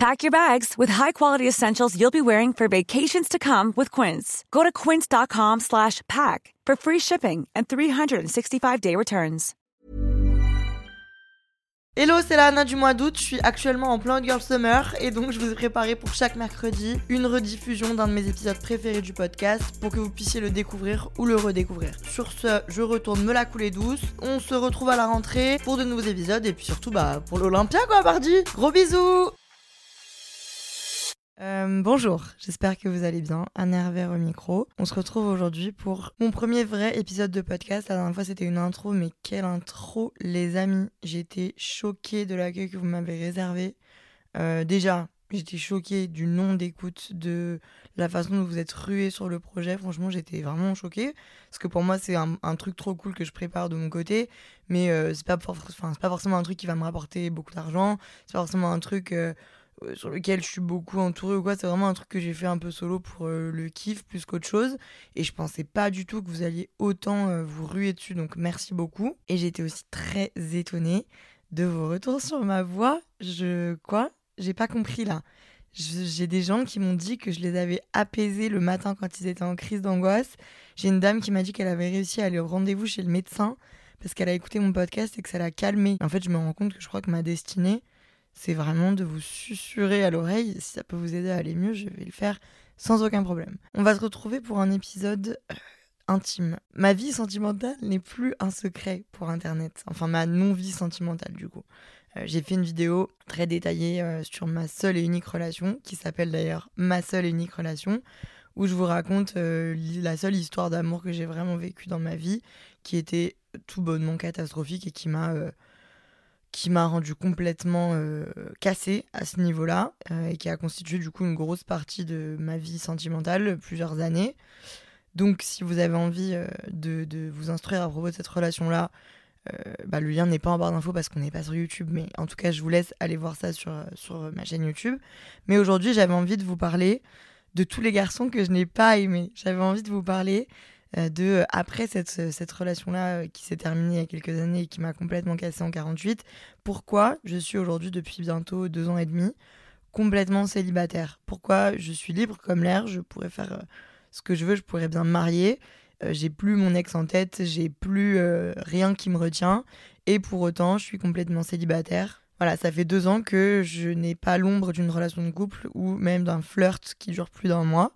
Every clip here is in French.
Pack your bags with high-quality essentials you'll be wearing for vacations to come with Quince. Go to quince.com slash pack for free shipping and 365-day returns. Hello, c'est la Anna du mois d'août. Je suis actuellement en plein Girl Summer et donc je vous ai préparé pour chaque mercredi une rediffusion d'un de mes épisodes préférés du podcast pour que vous puissiez le découvrir ou le redécouvrir. Sur ce, je retourne me la couler douce. On se retrouve à la rentrée pour de nouveaux épisodes et puis surtout bah pour l'Olympia quoi, pardi. Gros bisous euh, bonjour, j'espère que vous allez bien. Un Hervé au micro. On se retrouve aujourd'hui pour mon premier vrai épisode de podcast. La dernière fois c'était une intro, mais quelle intro les amis. J'étais choquée de l'accueil que vous m'avez réservé. Euh, déjà, j'étais choquée du nom d'écoute, de la façon dont vous êtes rué sur le projet. Franchement, j'étais vraiment choquée. Parce que pour moi, c'est un, truc trop cool que je prépare de mon côté. Mais euh, c'est pas, forcément un truc qui va me rapporter beaucoup d'argent. C'est pas forcément un truc sur lequel je suis beaucoup entourée ou quoi. C'est vraiment un truc que j'ai fait un peu solo pour euh, le kiff plus qu'autre chose. Et je pensais pas du tout que vous alliez autant euh, vous ruer dessus. Donc merci beaucoup. Et j'étais aussi très étonnée de vos retours sur ma voix. Je. Quoi? J'ai pas compris là. J'ai des gens qui m'ont dit que je les avais apaisés le matin quand ils étaient en crise d'angoisse. J'ai une dame qui m'a dit qu'elle avait réussi à aller au rendez-vous chez le médecin parce qu'elle a écouté mon podcast et que ça l'a calmée. En fait, je me rends compte que je crois que ma destinée, c'est vraiment de vous susurrer à l'oreille. Si ça peut vous aider à aller mieux, je vais le faire sans aucun problème. On va se retrouver pour un épisode euh, intime. Ma vie sentimentale n'est plus un secret pour Internet. Enfin, ma non-vie sentimentale, du coup. Euh, j'ai fait une vidéo très détaillée euh, sur ma seule et unique relation, qui s'appelle d'ailleurs Ma seule et unique relation, où je vous raconte la seule histoire d'amour que j'ai vraiment vécue dans ma vie, qui était tout bonnement catastrophique et qui m'a qui m'a rendu complètement euh, cassée à ce niveau-là euh, et qui a constitué du coup une grosse partie de ma vie sentimentale, plusieurs années. Donc si vous avez envie euh, de, vous instruire à propos de cette relation-là, bah, le lien n'est pas en barre d'infos parce qu'on n'est pas sur YouTube, mais en tout cas je vous laisse aller voir ça sur, sur ma chaîne YouTube. Mais aujourd'hui j'avais envie de vous parler de tous les garçons que je n'ai pas aimés. J'avais envie de vous parler de euh, après cette, euh, cette relation-là qui s'est terminée il y a quelques années et qui m'a complètement cassé en 48, pourquoi je suis aujourd'hui depuis bientôt deux ans et demi complètement célibataire? Pourquoi je suis libre comme l'air, je pourrais faire ce que je veux, je pourrais bien me marier, j'ai plus mon ex en tête, j'ai plus rien qui me retient et pour autant je suis complètement célibataire. Voilà, ça fait deux ans que je n'ai pas l'ombre d'une relation de couple ou même d'un flirt qui dure plus d'un mois.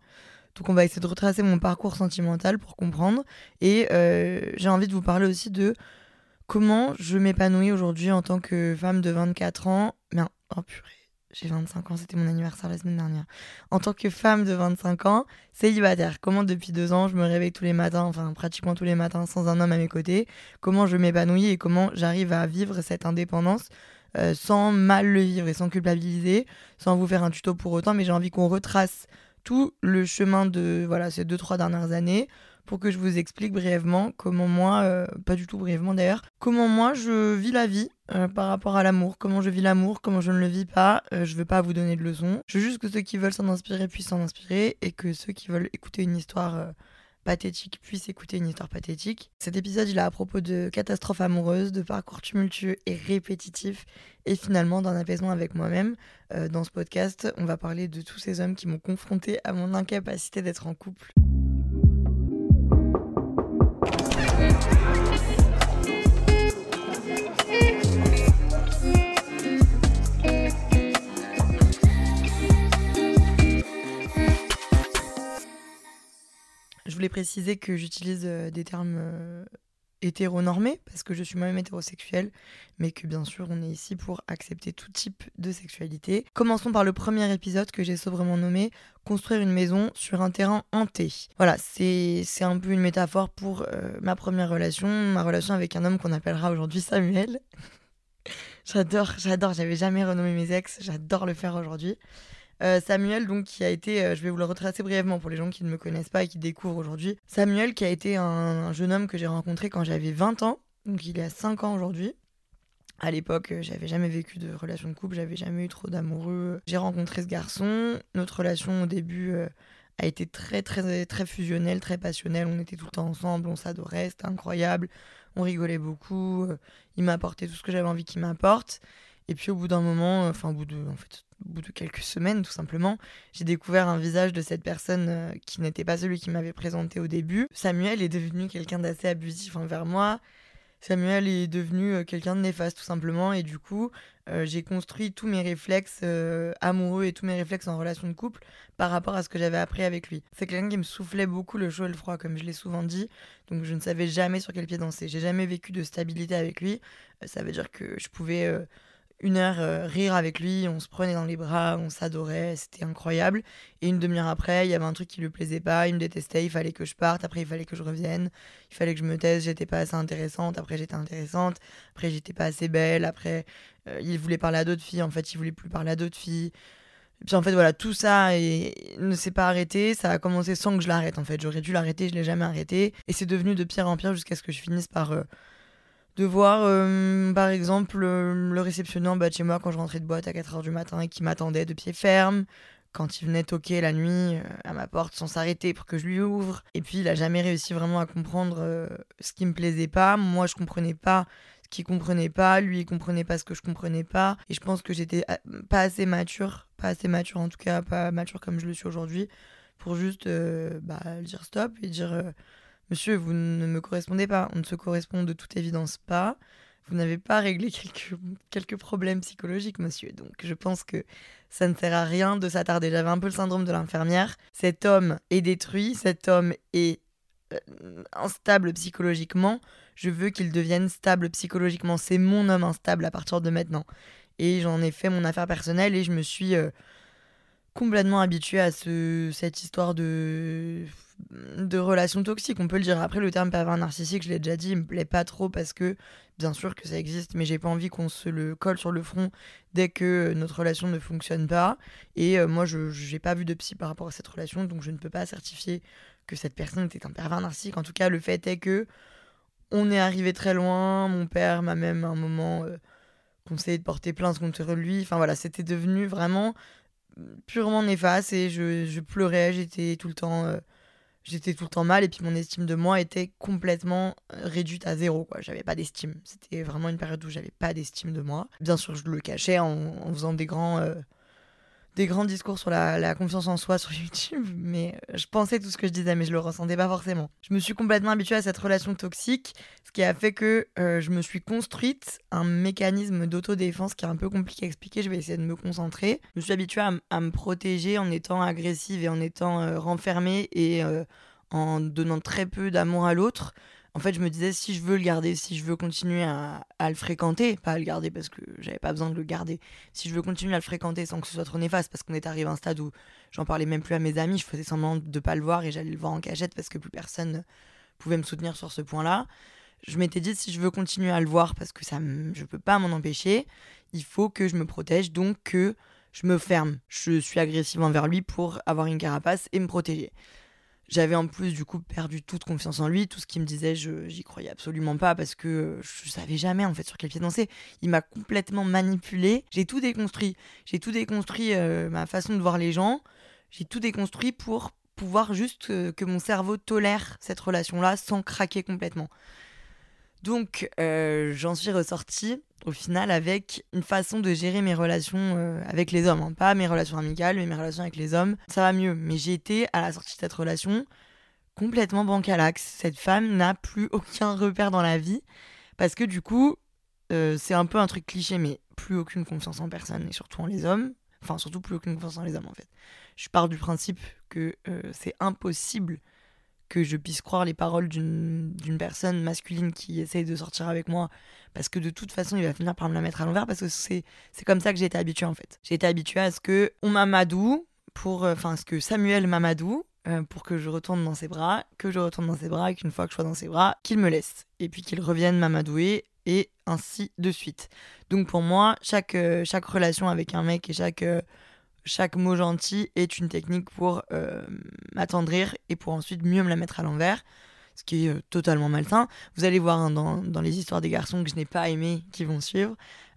Donc on va essayer de retracer mon parcours sentimental pour comprendre. Et euh, j'ai envie de vous parler aussi de comment je m'épanouis aujourd'hui en tant que femme de 24 ans. Bien, oh purée, j'ai 25 ans, c'était mon anniversaire la semaine dernière. En tant que femme de 25 ans, célibataire. Comment depuis deux ans je me réveille tous les matins, enfin pratiquement tous les matins sans un homme à mes côtés? Comment je m'épanouis et comment j'arrive à vivre cette indépendance. Euh, sans mal le vivre et sans culpabiliser, sans vous faire un tuto pour autant, mais j'ai envie qu'on retrace tout le chemin de voilà ces deux trois dernières années pour que je vous explique brièvement comment moi, euh, pas du tout brièvement d'ailleurs, comment moi je vis la vie euh, par rapport à l'amour, comment je vis l'amour, comment je ne le vis pas. Euh, je veux pas vous donner de leçons. Je veux juste que ceux qui veulent s'en inspirer puissent s'en inspirer et que ceux qui veulent écouter une histoire pathétique puisse écouter une histoire pathétique. Cet épisode, il est à propos de catastrophes amoureuses, de parcours tumultueux et répétitifs, et finalement d'un apaisement avec moi-même. Euh, dans ce podcast, on va parler de tous ces hommes qui m'ont confronté à mon incapacité d'être en couple. Je voulais préciser que j'utilise euh, des termes euh, hétéronormés parce que je suis moi-même hétérosexuelle, mais que bien sûr on est ici pour accepter tout type de sexualité. Commençons par le premier épisode que j'ai sobrement nommé Construire une maison sur un terrain hanté. Voilà, c'est un peu une métaphore pour euh, ma première relation, ma relation avec un homme qu'on appellera aujourd'hui Samuel. j'adore, j'adore, j'avais jamais renommé mes ex, j'adore le faire aujourd'hui. Euh, Samuel, donc, qui a été, euh, je vais vous le retracer brièvement pour les gens qui ne me connaissent pas et qui découvrent aujourd'hui. Samuel, qui a été un, jeune homme que j'ai rencontré quand j'avais 20 ans, donc il y a 5 ans aujourd'hui. À l'époque, euh, j'avais jamais vécu de relation de couple, j'avais jamais eu trop d'amoureux. J'ai rencontré ce garçon. Notre relation au début a été très, très, très fusionnelle, très passionnelle. On était tout le temps ensemble, on s'adorait, c'était incroyable. On rigolait beaucoup. Il m'a apporté tout ce que j'avais envie qu'il m'apporte. Et puis au bout d'un moment, enfin au bout de, en fait, au bout de quelques semaines tout simplement, j'ai découvert un visage de cette personne euh, qui n'était pas celui qui m'avait présenté au début. Samuel est devenu quelqu'un d'assez abusif envers moi. Samuel est devenu euh, quelqu'un de néfaste tout simplement et du coup euh, j'ai construit tous mes réflexes amoureux et tous mes réflexes en relation de couple par rapport à ce que j'avais appris avec lui. C'est quelqu'un qui me soufflait beaucoup le chaud et le froid comme je l'ai souvent dit donc je ne savais jamais sur quel pied danser. J'ai jamais vécu de stabilité avec lui. ça veut dire que je pouvais une heure euh, rire avec lui, on se prenait dans les bras, on s'adorait, c'était incroyable. Et une demi-heure après, il y avait un truc qui lui plaisait pas, il me détestait, il fallait que je parte, après il fallait que je revienne, il fallait que je me taise, j'étais pas assez intéressante, après j'étais intéressante, après j'étais pas assez belle, après euh, il voulait parler à d'autres filles, en fait il voulait plus parler à d'autres filles. Puis en fait voilà, tout ça et ne s'est pas arrêté, ça a commencé sans que je l'arrête en fait. J'aurais dû l'arrêter, je l'ai jamais arrêté. Et c'est devenu de pire en pire jusqu'à ce que je finisse par... Euh, de voir euh, par exemple euh, le réceptionnant bas chez moi quand je rentrais de boîte à 4h du matin et qui m'attendait de pied ferme. Quand il venait toquer la nuit euh, à ma porte sans s'arrêter pour que je lui ouvre. Et puis il a jamais réussi vraiment à comprendre ce qui me plaisait pas. Moi je comprenais pas ce qu'il comprenait pas. Lui il comprenait pas ce que je comprenais pas. Et je pense que j'étais pas assez mature pas assez mature en tout cas pas mature comme je le suis aujourd'hui pour juste bah, dire stop et dire Monsieur, vous ne me correspondez pas. On ne se correspond de toute évidence pas. Vous n'avez pas réglé quelques, problèmes psychologiques, monsieur. Donc je pense que ça ne sert à rien de s'attarder. J'avais un peu le syndrome de l'infirmière. Cet homme est détruit, cet homme est euh, instable psychologiquement. Je veux qu'il devienne stable psychologiquement. C'est mon homme instable à partir de maintenant. Et j'en ai fait mon affaire personnelle et je me suis euh, complètement habituée à ce, cette histoire de de relations toxiques, on peut le dire. Après, le terme pervers narcissique, je l'ai déjà dit, il me plaît pas trop parce que, bien sûr que ça existe, mais j'ai pas envie qu'on se le colle sur le front dès que notre relation ne fonctionne pas. Et euh, moi, je n'ai pas vu de psy par rapport à cette relation, donc je ne peux pas certifier que cette personne était un pervers narcissique. En tout cas, le fait est que on est arrivé très loin. Mon père m'a même un moment euh, conseillé de porter plainte contre lui. Enfin voilà, c'était devenu vraiment purement néfaste et je, pleurais, j'étais tout le temps. Euh, j'étais tout le temps mal et puis mon estime de moi était complètement euh, réduite à zéro quoi. J'avais pas d'estime. C'était vraiment une période où j'avais pas d'estime de moi. Bien sûr je le cachais en, faisant des grands euh, des grands discours sur la, confiance en soi sur YouTube, mais euh, je pensais tout ce que je disais, mais je le ressentais pas forcément. Je me suis complètement habituée à cette relation toxique, ce qui a fait que je me suis construite un mécanisme d'autodéfense qui est un peu compliqué à expliquer, je vais essayer de me concentrer. Je me suis habituée à, me protéger en étant agressive et en étant renfermée et en donnant très peu d'amour à l'autre en fait, je me disais, si je veux le garder, si je veux continuer à, le fréquenter, pas à le garder parce que j'avais pas besoin de le garder, si je veux continuer à le fréquenter sans que ce soit trop néfaste, parce qu'on est arrivé à un stade où j'en parlais même plus à mes amis, je faisais semblant de pas le voir et j'allais le voir en cachette parce que plus personne pouvait me soutenir sur ce point-là. Je m'étais dit, si je veux continuer à le voir parce que ça, je peux pas m'en empêcher, il faut que je me protège, donc que je me ferme. Je suis agressive envers lui pour avoir une carapace et me protéger. J'avais en plus du coup perdu toute confiance en lui, tout ce qu'il me disait, je j'y croyais absolument pas parce que je savais jamais en fait sur quel pied danser. Il m'a complètement manipulé, j'ai tout déconstruit, j'ai tout déconstruit euh, ma façon de voir les gens, j'ai tout déconstruit pour pouvoir juste euh, que mon cerveau tolère cette relation-là sans craquer complètement. Donc euh, j'en suis ressortie au final avec une façon de gérer mes relations euh, avec les hommes. Hein. Pas mes relations amicales, mais mes relations avec les hommes. Ça va mieux. Mais j'ai été à la sortie de cette relation complètement bancalax. Cette femme n'a plus aucun repère dans la vie. Parce que du coup, euh, c'est un peu un truc cliché, mais plus aucune confiance en personne, et surtout en les hommes. Enfin, surtout plus aucune confiance en les hommes, en fait. Je pars du principe que c'est impossible que je puisse croire les paroles d'une personne masculine qui essaye de sortir avec moi parce que de toute façon il va finir par me la mettre à l'envers parce que c'est comme ça que j'ai été habituée en fait. J'ai été habituée à ce que on m'amadoue pour euh, enfin ce que Samuel m'amadoue euh, pour que je retourne dans ses bras, que je retourne dans ses bras et qu'une fois que je sois dans ses bras, qu'il me laisse et puis qu'il revienne m'amadouer et ainsi de suite. Donc pour moi, chaque, euh, chaque relation avec un mec et chaque chaque mot gentil est une technique pour euh, m'attendrir et pour ensuite mieux me la mettre à l'envers, ce qui est euh, totalement malsain. Vous allez voir hein, dans, dans, les histoires des garçons que je n'ai pas aimé qui vont suivre,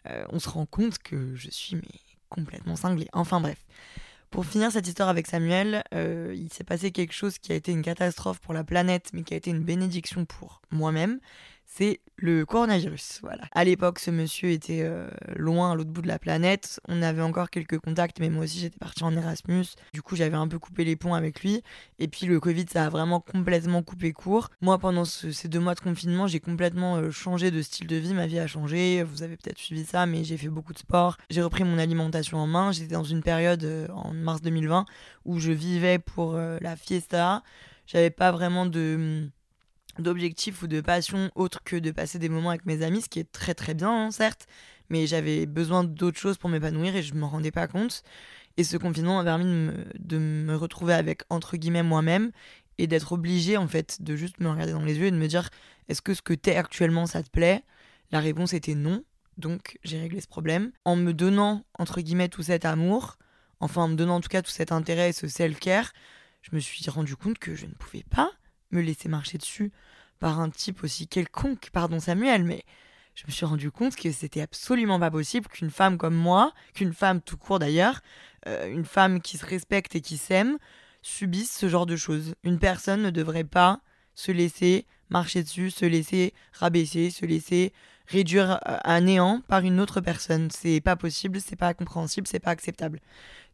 euh, on se rend compte que je suis mais, complètement cinglée. Enfin bref. Pour finir cette histoire avec Samuel, il s'est passé quelque chose qui a été une catastrophe pour la planète, mais qui a été une bénédiction pour moi-même c'est le coronavirus. Voilà. À l'époque, ce monsieur était euh, loin à l'autre bout de la planète. On avait encore quelques contacts, mais moi aussi j'étais partie en Erasmus. Du coup, j'avais un peu coupé les ponts avec lui. Et puis le Covid, ça a vraiment complètement coupé court. Moi, pendant ces deux mois de confinement, j'ai complètement euh, changé de style de vie. Ma vie a changé. Vous avez peut-être suivi ça, mais j'ai fait beaucoup de sport. J'ai repris mon alimentation en main. J'étais dans une période euh, en mars 2020 où je vivais pour la fiesta. J'avais pas vraiment de d'objectifs ou de passion autre que de passer des moments avec mes amis, ce qui est très très bien, hein, certes, mais j'avais besoin d'autres choses pour m'épanouir et je ne m'en rendais pas compte. Et ce confinement m'a permis de me, de me, retrouver avec, entre guillemets, moi-même et d'être obligée, en fait, de juste me regarder dans les yeux et de me dire est-ce que ce que t'es actuellement, ça te plaît? La réponse était non. Donc j'ai réglé ce problème en me donnant, entre guillemets, tout cet amour, enfin en me donnant en tout cas tout cet intérêt et ce self-care, je me suis rendu compte que je ne pouvais pas me laisser marcher dessus par un type aussi quelconque, pardon Samuel, mais je me suis rendu compte que c'était absolument pas possible qu'une femme comme moi, qu'une femme tout court d'ailleurs, euh, une femme qui se respecte et qui s'aime, subisse ce genre de choses. Une personne ne devrait pas se laisser marcher dessus, se laisser rabaisser, se laisser réduire euh, à néant par une autre personne. C'est pas possible, c'est pas compréhensible, c'est pas acceptable.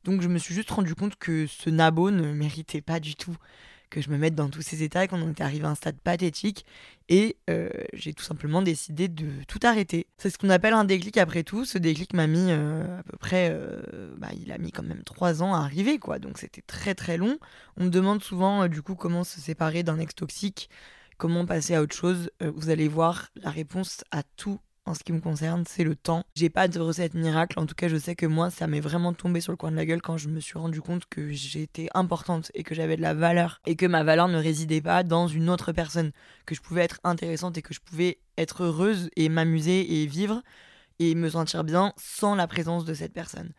Donc je me suis juste rendu compte que ce nabo ne méritait pas du tout que je me mette dans tous ces états qu'on était arrivé à un stade pathétique. Et euh, j'ai tout simplement décidé de tout arrêter. C'est ce qu'on appelle un déclic après tout. Ce déclic m'a mis euh, à peu près. Euh, bah, il a mis quand même trois ans à arriver, quoi. Donc c'était très très long. On me demande souvent, du coup, comment se séparer d'un ex toxique, comment passer à autre chose. vous allez voir, la réponse à tout en ce qui me concerne, c'est le temps. J'ai pas de recette miracle, en tout cas je sais que moi ça m'est vraiment tombé sur le coin de la gueule quand je me suis rendu compte que j'étais importante et que j'avais de la valeur et que ma valeur ne résidait pas dans une autre personne, que je pouvais être intéressante et que je pouvais être heureuse et m'amuser et vivre et me sentir bien sans la présence de cette personne.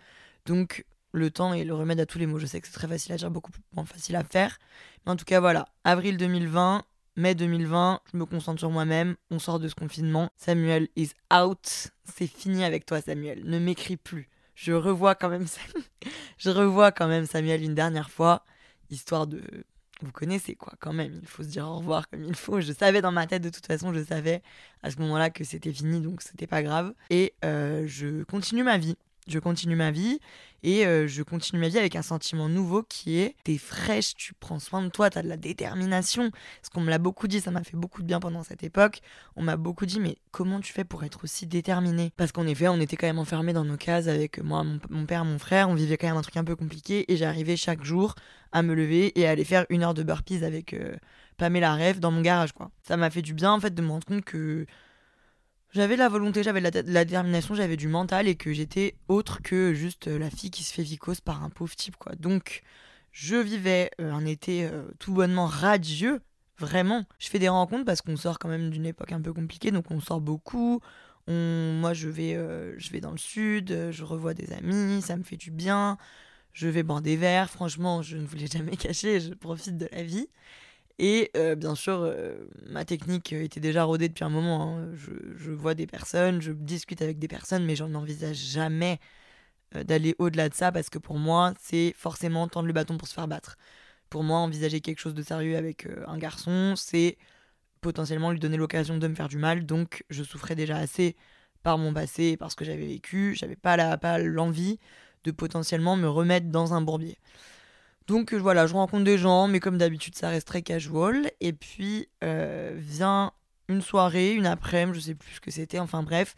Donc le temps est le remède à tous les maux. Je sais que c'est très facile à dire, beaucoup moins facile à faire. Mais en tout cas voilà, avril 2020, mai 2020, je me concentre sur moi-même, on sort de ce confinement. Samuel is out. C'est fini avec toi, Samuel. Ne m'écris plus. Je revois quand même Samuel une dernière fois, histoire de vous connaissez quoi quand même, il faut se dire au revoir comme il faut. Je savais dans ma tête de toute façon, je savais à ce moment-là que c'était fini, donc c'était pas grave. Et euh, je continue ma vie je continue ma vie et euh, je continue ma vie avec un sentiment nouveau qui est t'es fraîche, tu prends soin de toi, t'as de la détermination. Parce qu'on me l'a beaucoup dit, ça m'a fait beaucoup de bien pendant cette époque. On m'a beaucoup dit, mais comment tu fais pour être aussi déterminée? Parce qu'en effet, on était quand même enfermés dans nos cases avec moi, mon, père, mon frère. On vivait quand même un truc un peu compliqué et j'arrivais chaque jour à me lever et à aller faire une heure de burpees avec euh, Pamela Rêve dans mon garage, quoi. Ça m'a fait du bien en fait de me rendre compte que j'avais la volonté, j'avais la, la, détermination, j'avais du mental et que j'étais autre que juste euh, la fille qui se fait vicose par un pauvre type, quoi. Donc, je vivais euh, un été euh, tout bonnement radieux, vraiment. Je fais des rencontres parce qu'on sort quand même d'une époque un peu compliquée, donc on sort beaucoup. On... Moi, je vais, je vais dans le sud, je revois des amis, ça me fait du bien. Je vais boire des verres, franchement, je ne voulais jamais cacher, je profite de la vie. Et euh, bien sûr, euh, ma technique était déjà rodée depuis un moment. Hein. Je, vois des personnes, je discute avec des personnes, mais je n'envisage jamais euh, d'aller au-delà de ça parce que pour moi, c'est forcément tendre le bâton pour se faire battre. Pour moi, envisager quelque chose de sérieux avec un garçon, c'est potentiellement lui donner l'occasion de me faire du mal. Donc, je souffrais déjà assez par mon passé et par ce que j'avais vécu. J'avais pas l'envie de potentiellement me remettre dans un bourbier. Donc euh, voilà, je rencontre des gens, mais comme d'habitude, ça reste très casual. Et puis euh, vient une soirée, une après-midi, je sais plus ce que c'était, enfin bref,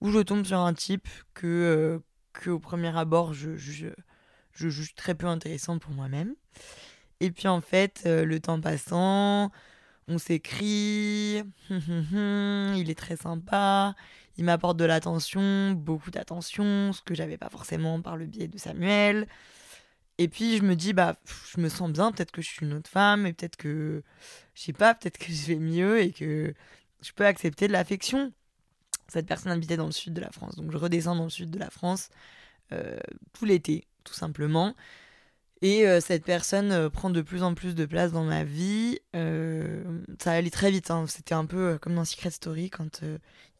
où je tombe sur un type que, euh, que au premier abord, je, je, je, juge très peu intéressant pour moi-même. Et puis en fait, le temps passant, on s'écrit, il est très sympa, il m'apporte de l'attention, beaucoup d'attention, ce que j'avais pas forcément par le biais de Samuel. Et puis je me dis, bah, je me sens bien, peut-être que je suis une autre femme, et peut-être que, je sais pas, peut-être que je vais mieux et que je peux accepter de l'affection. Cette personne habitait dans le sud de la France, donc je redescends dans le sud de la France. tout l'été, tout simplement. Et cette personne prend de plus en plus de place dans ma vie. ça allait très vite. Hein. C'était un peu comme dans Secret Story quand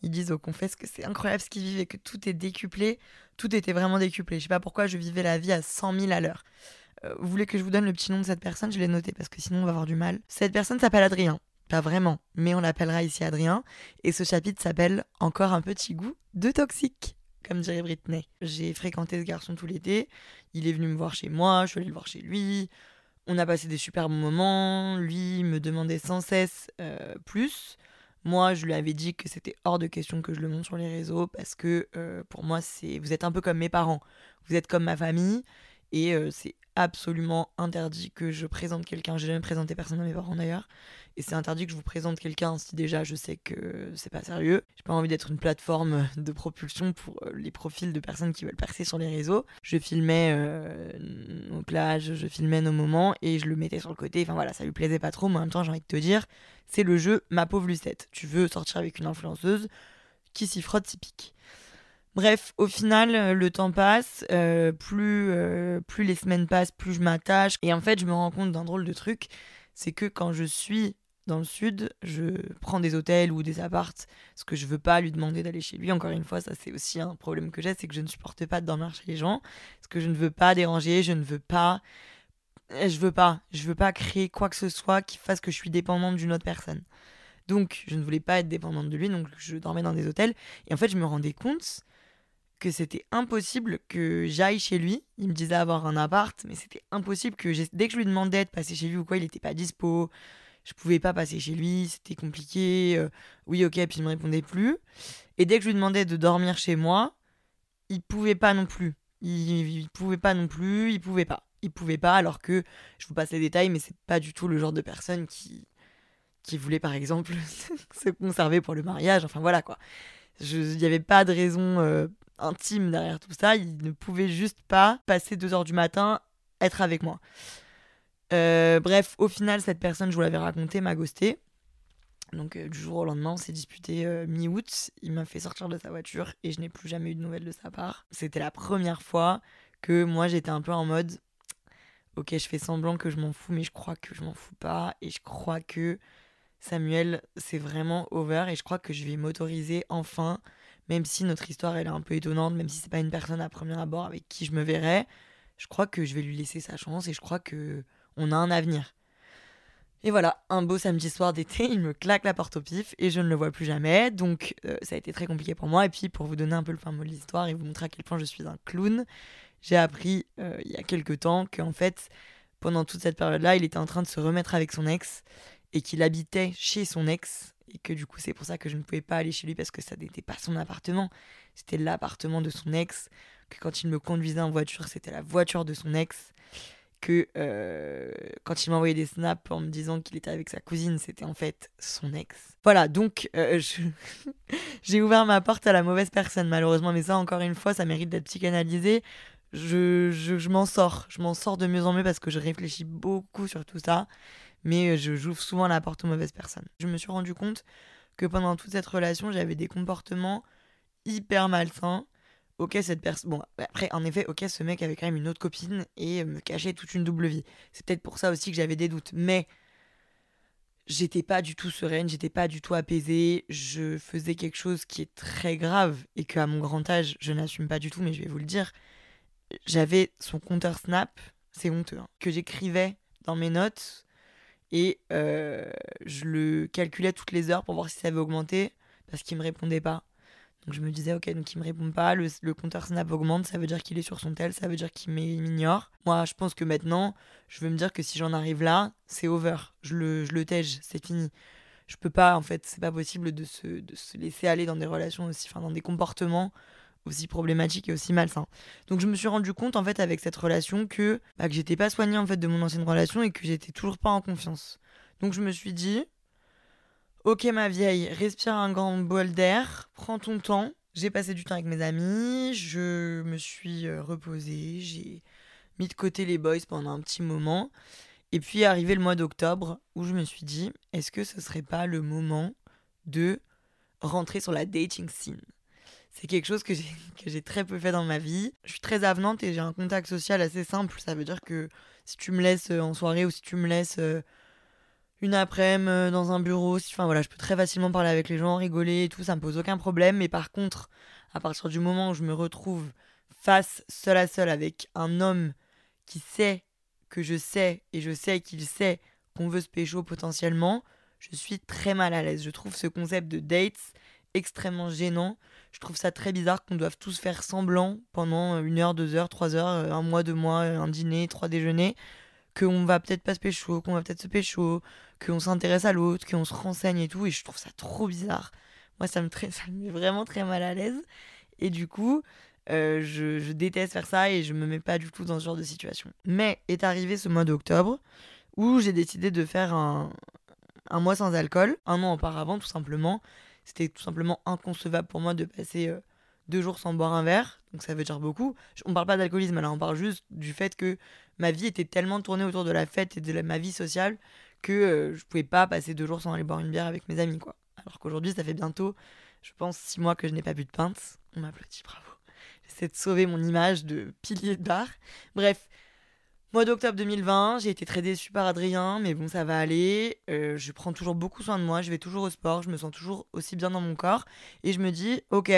ils disent aux confesses que c'est incroyable ce qu'ils vivent et que tout est décuplé. Tout était vraiment décuplé. Je sais pas pourquoi je vivais la vie à 100 000 à l'heure. vous voulez que je vous donne le petit nom de cette personne? Je l'ai noté parce que sinon on va avoir du mal. Cette personne s'appelle Adrien. Pas vraiment, mais on l'appellera ici Adrien. Et ce chapitre s'appelle Encore un petit goût de toxique comme dirait Britney. J'ai fréquenté ce garçon tout l'été. Il est venu me voir chez moi, je suis allée le voir chez lui. On a passé des super bons moments. Lui me demandait sans cesse euh, plus. Moi, je lui avais dit que c'était hors de question que je le montre sur les réseaux parce que euh, pour moi, c'est vous êtes un peu comme mes parents. Vous êtes comme ma famille et euh, c'est absolument interdit que je présente quelqu'un. J'ai jamais présenté personne à mes parents d'ailleurs. Et c'est interdit que je vous présente quelqu'un si déjà je sais que c'est pas sérieux. J'ai pas envie d'être une plateforme de propulsion pour euh, les profils de personnes qui veulent percer sur les réseaux. Je filmais euh, nos plages, je filmais nos moments et je le mettais sur le côté. Enfin voilà, ça lui plaisait pas trop, mais en même temps, j'ai envie de te dire, c'est le jeu ma pauvre Lucette. Tu veux sortir avec une influenceuse qui s'y frotte, s'y pique. Bref, au final, le temps passe, euh, plus, plus les semaines passent, plus je m'attache. Et en fait, je me rends compte d'un drôle de truc, c'est que quand je suis dans le sud, je prends des hôtels ou des appartes, parce que je veux pas lui demander d'aller chez lui. Encore une fois, ça c'est aussi un problème que j'ai, c'est que je ne supporte pas de dormir chez les gens, parce que je ne veux pas déranger, je ne veux pas, je veux pas, je veux pas créer quoi que ce soit qui fasse que je suis dépendante d'une autre personne. Donc, je ne voulais pas être dépendante de lui, donc je dormais dans des hôtels. Et en fait, je me rendais compte que c'était impossible que j'aille chez lui. Il me disait avoir un appart, mais c'était impossible que dès que je lui demandais de passer chez lui ou quoi, il n'était pas dispo je pouvais pas passer chez lui, c'était compliqué. Euh, oui, ok, puis il me répondait plus. Et dès que je lui demandais de dormir chez moi, il pouvait pas non plus. Il, pouvait pas non plus, il pouvait pas. Il pouvait pas, alors que je vous passe les détails, mais c'est pas du tout le genre de personne qui, qui voulait par exemple se conserver pour le mariage. Enfin voilà quoi. Il n'y avait pas de raison euh, intime derrière tout ça. Il ne pouvait juste pas passer deux heures du matin, être avec moi. Euh, bref, au final, cette personne, je vous l'avais raconté, m'a ghosté. Donc euh, du jour au lendemain, on s'est disputé euh, mi-août. Il m'a fait sortir de sa voiture et je n'ai plus jamais eu de nouvelles de sa part. C'était la première fois que moi j'étais un peu en mode ok, je fais semblant que je m'en fous, mais je crois que je m'en fous pas et je crois que Samuel c'est vraiment over et je crois que je vais m'autoriser enfin, même si notre histoire elle est un peu étonnante, même si c'est pas une personne à premier abord avec qui je me verrais, je crois que je vais lui laisser sa chance et je crois que on a un avenir. Et voilà, un beau samedi soir d'été, il me claque la porte au pif et je ne le vois plus jamais. Donc euh, ça a été très compliqué pour moi. Et puis pour vous donner un peu le fin mot de l'histoire et vous montrer à quel point je suis un clown, j'ai appris euh, il y a quelques temps qu'en fait, pendant toute cette période-là, il était en train de se remettre avec son ex et qu'il habitait chez son ex. Et que du coup, c'est pour ça que je ne pouvais pas aller chez lui parce que ça n'était pas son appartement. C'était l'appartement de son ex. Que quand il me conduisait en voiture, c'était la voiture de son ex que euh, quand il m'envoyait des snaps en me disant qu'il était avec sa cousine, c'était en fait son ex. Voilà, donc euh, j'ai ouvert ma porte à la mauvaise personne malheureusement, mais ça encore une fois, ça mérite d'être psychanalysé. Je, je, je m'en sors, je m'en sors de mieux en mieux parce que je réfléchis beaucoup sur tout ça, mais je j'ouvre souvent la porte aux mauvaises personnes. Je me suis rendu compte que pendant toute cette relation, j'avais des comportements hyper malsains ok, cette personne. Bon, après, en effet, ok, ce mec avait quand même une autre copine et me cachait toute une double vie. C'est peut-être pour ça aussi que j'avais des doutes. Mais j'étais pas du tout sereine, j'étais pas du tout apaisée. Je faisais quelque chose qui est très grave et qu'à mon grand âge, je n'assume pas du tout, mais je vais vous le dire. J'avais son compteur Snap, c'est honteux, hein, que j'écrivais dans mes notes et euh, je le calculais toutes les heures pour voir si ça avait augmenté parce qu'il me répondait pas. Donc je me disais, ok, donc il me répond pas, le, compteur Snap augmente, ça veut dire qu'il est sur son tel, ça veut dire qu'il m'ignore. Moi, je pense que maintenant, je veux me dire que si j'en arrive là, c'est over. Je le, je le tège, c'est fini. Je peux pas, en fait, c'est pas possible de se, de se laisser aller dans des relations aussi, enfin, dans des comportements aussi problématiques et aussi malsains. Donc je me suis rendu compte, en fait, avec cette relation que, bah, que j'étais pas soignée, en fait, de mon ancienne relation et que j'étais toujours pas en confiance. Donc je me suis dit, Ok ma vieille, respire un grand bol d'air, prends ton temps. J'ai passé du temps avec mes amis, je me suis euh, reposée, j'ai mis de côté les boys pendant un petit moment. Et puis arrivé le mois d'octobre où je me suis dit, est-ce que ce serait pas le moment de rentrer sur la dating scene? C'est quelque chose que j'ai, très peu fait dans ma vie. Je suis très avenante et j'ai un contact social assez simple. Ça veut dire que si tu me laisses euh, en soirée ou si tu me laisses euh, une après-midi euh, dans un bureau, si, enfin voilà, je peux très facilement parler avec les gens, rigoler et tout, ça me pose aucun problème. Mais par contre, à partir du moment où je me retrouve face seul à seul avec un homme qui sait que je sais et je sais qu'il sait qu'on veut se pécho potentiellement, je suis très mal à l'aise. Je trouve ce concept de dates extrêmement gênant. Je trouve ça très bizarre qu'on doive tous faire semblant pendant une heure, deux heures, trois heures, un mois, deux mois, un dîner, trois déjeuners, qu'on va peut-être pas se pécho, qu'on va peut-être se pécho, qu'on s'intéresse à l'autre, qu'on se renseigne et tout. Et je trouve ça trop bizarre. Moi, ça me, ça me met vraiment très mal à l'aise. Et du coup, euh, je, je, déteste faire ça et je me mets pas du tout dans ce genre de situation. Mais est arrivé ce mois d'octobre où j'ai décidé de faire un, un mois sans alcool, un an auparavant tout simplement. C'était tout simplement inconcevable pour moi de passer euh, deux jours sans boire un verre, donc ça veut dire beaucoup. On parle pas d'alcoolisme là, on parle juste du fait que ma vie était tellement tournée autour de la fête et de ma vie sociale que euh, je pouvais pas passer deux jours sans aller boire une bière avec mes amis quoi. Alors qu'aujourd'hui ça fait bientôt, je pense, six mois que je n'ai pas bu de pinte. On m'applaudit, bravo. J'essaie de sauver mon image de pilier de bar. Bref, Mois d'octobre 2020, j'ai été très déçue par Adrien, mais bon, ça va aller. Euh, je prends toujours beaucoup soin de moi, je vais toujours au sport, je me sens toujours aussi bien dans mon corps. Et je me dis, ok,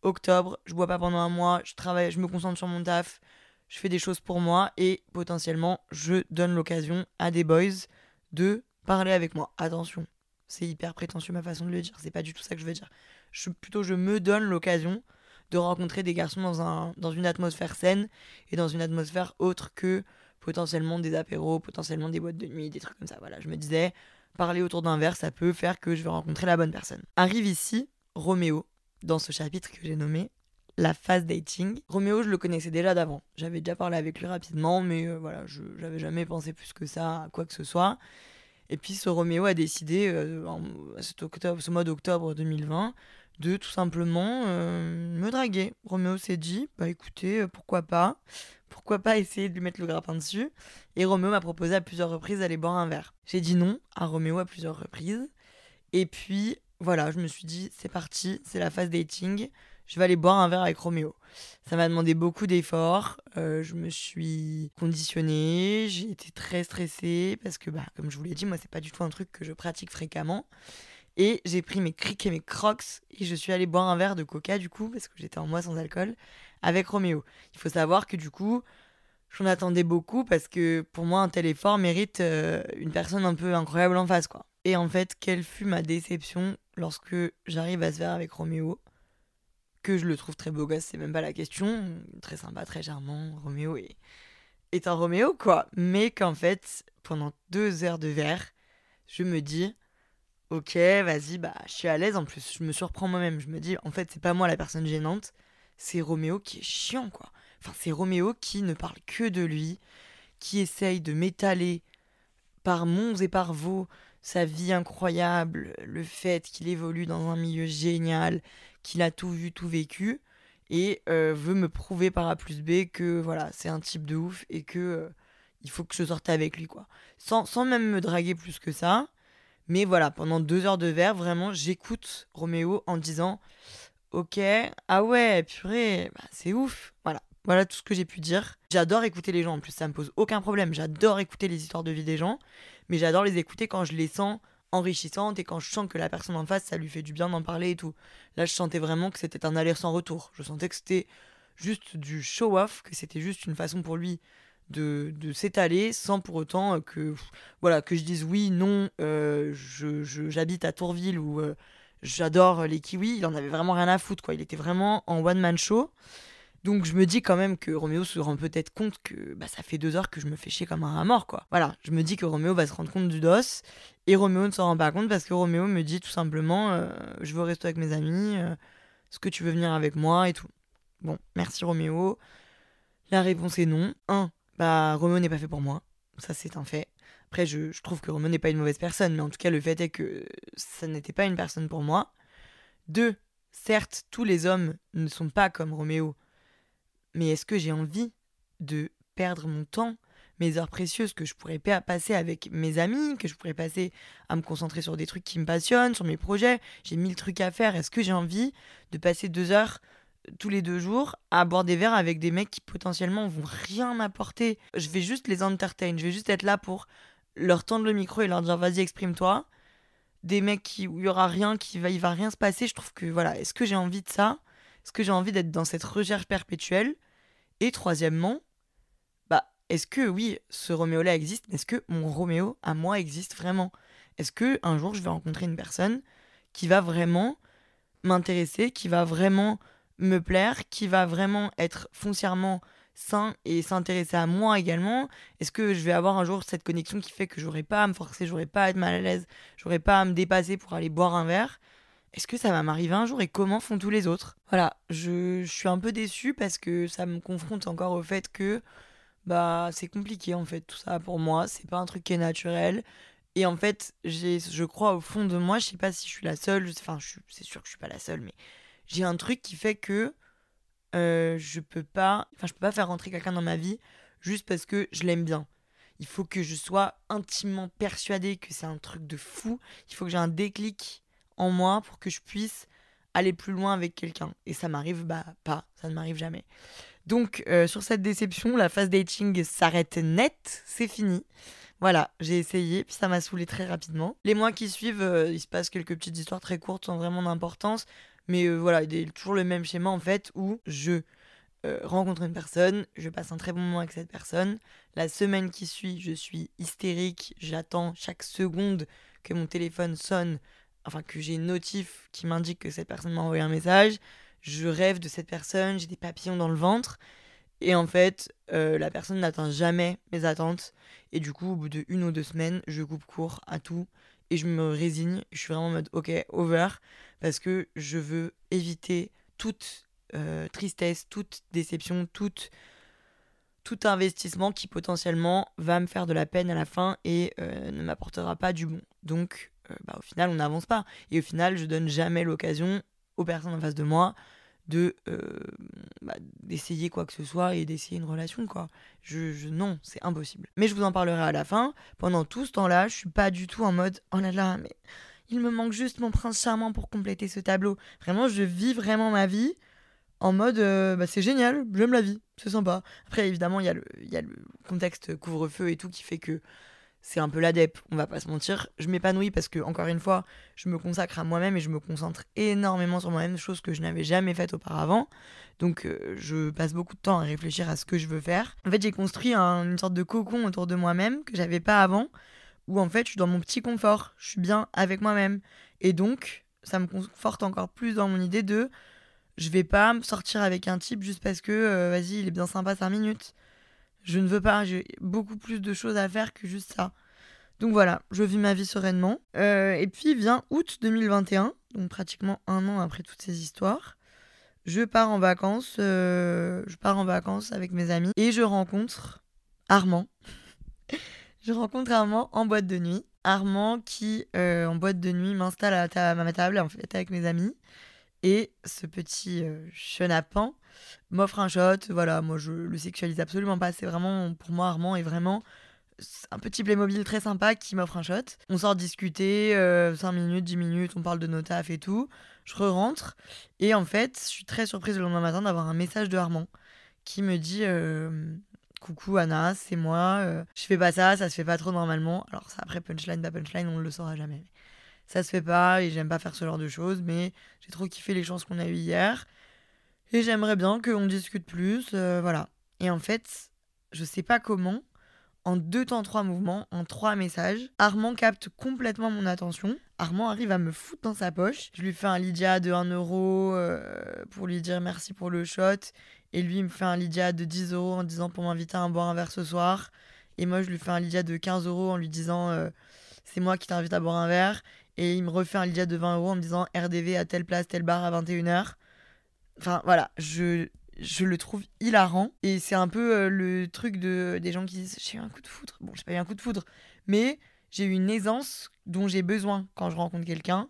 octobre, je bois pas pendant un mois, je travaille, je me concentre sur mon taf, je fais des choses pour moi et potentiellement, je donne l'occasion à des boys de parler avec moi. Attention, c'est hyper prétentieux ma façon de le dire, c'est pas du tout ça que je veux dire. Je, plutôt, je me donne l'occasion de rencontrer des garçons dans, un, dans une atmosphère saine et dans une atmosphère autre que potentiellement des apéros, potentiellement des boîtes de nuit, des trucs comme ça. Voilà, je me disais, parler autour d'un verre, ça peut faire que je vais rencontrer la bonne personne. Arrive ici Roméo, dans ce chapitre que j'ai nommé la phase dating. Roméo, je le connaissais déjà d'avant. J'avais déjà parlé avec lui rapidement, mais euh, voilà, je n'avais jamais pensé plus que ça à quoi que ce soit. Et puis ce Roméo a décidé, euh, en, ce mois d'octobre 2020, de tout simplement euh, me draguer. Roméo s'est dit, bah écoutez, pourquoi pas? Pourquoi pas essayer de lui mettre le grappin dessus Et Roméo m'a proposé à plusieurs reprises d'aller boire un verre. J'ai dit non à Roméo à plusieurs reprises. Et puis voilà, je me suis dit c'est parti, c'est la phase dating, je vais aller boire un verre avec Roméo. Ça m'a demandé beaucoup d'efforts, euh, je me suis conditionnée, j'ai été très stressée parce que bah comme je vous l'ai dit, moi c'est pas du tout un truc que je pratique fréquemment. Et j'ai pris mes crics et mes crocs et je suis allée boire un verre de coca du coup parce que j'étais en mois sans alcool avec Roméo. Il faut savoir que du coup, j'en attendais beaucoup parce que pour moi, un tel effort mérite euh, une personne un peu incroyable en face, quoi. Et en fait, quelle fut ma déception lorsque j'arrive à se faire avec Roméo que je le trouve très beau gosse, c'est même pas la question. Très sympa, très charmant. Roméo est, est un Roméo, quoi. Mais qu'en fait, pendant deux heures de verre, je me dis, ok, vas-y, bah, je suis à l'aise. En plus, je me surprends moi-même. Je me dis, en fait, c'est pas moi la personne gênante c'est Roméo qui est chiant, quoi. Enfin, c'est Roméo qui ne parle que de lui, qui essaye de m'étaler par monts et par vaux sa vie incroyable, le fait qu'il évolue dans un milieu génial, qu'il a tout vu, tout vécu, et euh, veut me prouver par A plus B que voilà, c'est un type de ouf et que euh, il faut que je sorte avec lui, quoi. Sans, sans même me draguer plus que ça. Mais voilà, pendant deux heures de verre, vraiment, j'écoute Roméo en disant Ok, ah ouais, purée, bah, c'est ouf. Voilà, voilà tout ce que j'ai pu dire. J'adore écouter les gens, en plus ça me pose aucun problème. J'adore écouter les histoires de vie des gens, mais j'adore les écouter quand je les sens enrichissantes et quand je sens que la personne en face, ça lui fait du bien d'en parler et tout. Là, je sentais vraiment que c'était un aller sans retour. Je sentais que c'était juste du show-off, que c'était juste une façon pour lui de, de s'étaler sans pour autant que, voilà, que je dise oui, non, euh, j'habite à Tourville ou... Euh, J'adore les kiwis, il en avait vraiment rien à foutre, quoi. Il était vraiment en one-man show. Donc je me dis quand même que Roméo se rend peut-être compte que bah, ça fait deux heures que je me fais chier comme un rat mort, quoi. Voilà, je me dis que Roméo va se rendre compte du dos, et Roméo ne s'en rend pas compte parce que Roméo me dit tout simplement euh, Je veux rester avec mes amis, euh, est-ce que tu veux venir avec moi et tout? Bon, merci Roméo. La réponse est non. Un, bah Roméo n'est pas fait pour moi, ça c'est un fait. Après, je, trouve que Roméo n'est pas une mauvaise personne, mais en tout cas, le fait est que ça n'était pas une personne pour moi. Deux, certes, tous les hommes ne sont pas comme Roméo, mais est-ce que j'ai envie de perdre mon temps, mes heures précieuses que je pourrais passer avec mes amis, que je pourrais passer à me concentrer sur des trucs qui me passionnent, sur mes projets? J'ai mille trucs à faire. Est-ce que j'ai envie de passer deux heures euh, tous les deux jours à boire des verres avec des mecs qui potentiellement vont rien m'apporter? Je vais juste les entertain. Je vais juste être là pour leur tendre le micro et leur dire vas-y exprime-toi. Des mecs qui, où il y aura rien, qui va, il va rien se passer. Je trouve que voilà, est-ce que j'ai envie de ça? Est-ce que j'ai envie d'être dans cette recherche perpétuelle? Et troisièmement, est-ce que oui, ce Roméo-là existe, mais est-ce que mon Roméo à moi existe vraiment? Est-ce que un jour je vais rencontrer une personne qui va vraiment m'intéresser, qui va vraiment me plaire, qui va vraiment être foncièrement sain et s'intéresser à moi également. Est-ce que je vais avoir un jour cette connexion qui fait que j'aurai pas à me forcer, j'aurai pas à être mal à l'aise, j'aurai pas à me dépasser pour aller boire un verre? Est-ce que ça va m'arriver un jour et comment font tous les autres? Voilà, je, suis un peu déçue parce que ça me confronte encore au fait que bah c'est compliqué en fait tout ça pour moi. C'est pas un truc qui est naturel. Et en fait je crois au fond de moi je sais pas si je suis la seule enfin c'est sûr que je suis pas la seule mais j'ai un truc qui fait que euh, je peux pas enfin je peux pas faire rentrer quelqu'un dans ma vie juste parce que je l'aime bien. Il faut que je sois intimement persuadée que c'est un truc de fou. Il faut que j'ai un déclic en moi pour que je puisse aller plus loin avec quelqu'un. Et ça m'arrive bah pas. Ça ne m'arrive jamais. Donc, euh, sur cette déception, la phase dating s'arrête net, c'est fini. Voilà, j'ai essayé, puis ça m'a saoulé très rapidement. Les mois qui suivent, euh, il se passe quelques petites histoires très courtes sans vraiment d'importance, mais euh, voilà, il toujours le même schéma en fait, où je rencontre une personne, je passe un très bon moment avec cette personne. La semaine qui suit, je suis hystérique, j'attends chaque seconde que mon téléphone sonne, enfin que j'ai une notif qui m'indique que cette personne m'a envoyé un message je rêve de cette personne, j'ai des papillons dans le ventre. Et en fait, euh, la personne n'atteint jamais mes attentes. Et du coup, au bout de une ou deux semaines, je coupe court à tout et je me résigne. Je suis vraiment en mode ok, over. Parce que je veux éviter toute euh, tristesse, toute déception, toute, tout investissement qui potentiellement va me faire de la peine à la fin et euh, ne m'apportera pas du bon. Donc, bah, au final, on n'avance pas. Et au final, je donne jamais l'occasion aux personnes en face de moi euh, bah, d'essayer quoi que ce soit et d'essayer une relation quoi. Je, non c'est impossible. Mais je vous en parlerai à la fin. Pendant tout ce temps-là je suis pas du tout en mode oh là là mais il me manque juste mon prince charmant pour compléter ce tableau. Vraiment je vis vraiment ma vie en mode euh, bah, c'est génial j'aime la vie c'est sympa. Après évidemment il y a le contexte couvre-feu et tout qui fait que c'est un peu l'adep, on va pas se mentir. Je m'épanouis parce que, encore une fois, je me consacre à moi-même et je me concentre énormément sur moi-même, chose que je n'avais jamais faite auparavant. Donc, euh, je passe beaucoup de temps à réfléchir à ce que je veux faire. En fait, j'ai construit une sorte de cocon autour de moi-même que j'avais pas avant, où en fait, je suis dans mon petit confort, je suis bien avec moi-même. Et donc, ça me conforte encore plus dans mon idée de je vais pas sortir avec un type juste parce que, euh, vas-y, il est bien sympa 5 minutes. Je ne veux pas, j'ai beaucoup plus de choses à faire que juste ça. Donc voilà, je vis ma vie sereinement. Euh, et puis vient août 2021, donc pratiquement un an après toutes ces histoires. Je pars en vacances, euh, je pars en vacances avec mes amis et je rencontre Armand. je rencontre Armand en boîte de nuit. Armand qui, euh, en boîte de nuit, m'installe à, ma table en fait avec mes amis. Et ce petit chenapan m'offre un shot. Voilà, moi je le sexualise absolument pas. C'est vraiment, pour moi, Armand est vraiment un petit Playmobil très sympa qui m'offre un shot. On sort discuter, 5 euh, minutes, 10 minutes, on parle de nos tafs et tout. Je re-rentre. Et en fait, je suis très surprise le lendemain matin d'avoir un message de Armand qui me dit euh, Coucou Anna, c'est moi. Euh, je fais pas ça, ça se fait pas trop normalement. Alors, ça, après, punchline, pas punchline, on le saura jamais. Ça se fait pas et j'aime pas faire ce genre de choses, mais j'ai trop kiffé les chances qu'on a eues hier. Et j'aimerais bien qu'on discute plus, euh, voilà. Et en fait, je sais pas comment, en deux temps trois mouvements, en trois messages, Armand capte complètement mon attention. Armand arrive à me foutre dans sa poche. Je lui fais un Lydia de 1 euro euh, pour lui dire merci pour le shot. Et lui, il me fait un Lydia de 10 euros en disant pour m'inviter à boire un verre ce soir. Et moi, je lui fais un Lydia de 15 euros en lui disant euh, c'est moi qui t'invite à boire un verre. Et il me refait un Lydia de 20 euros en me disant RDV à telle place, telle bar à 21h. Enfin voilà, je, je le trouve hilarant. Et c'est un peu euh, le truc de, des gens qui disent J'ai eu un coup de foudre. Bon, j'ai pas eu un coup de foudre, mais j'ai eu une aisance dont j'ai besoin quand je rencontre quelqu'un.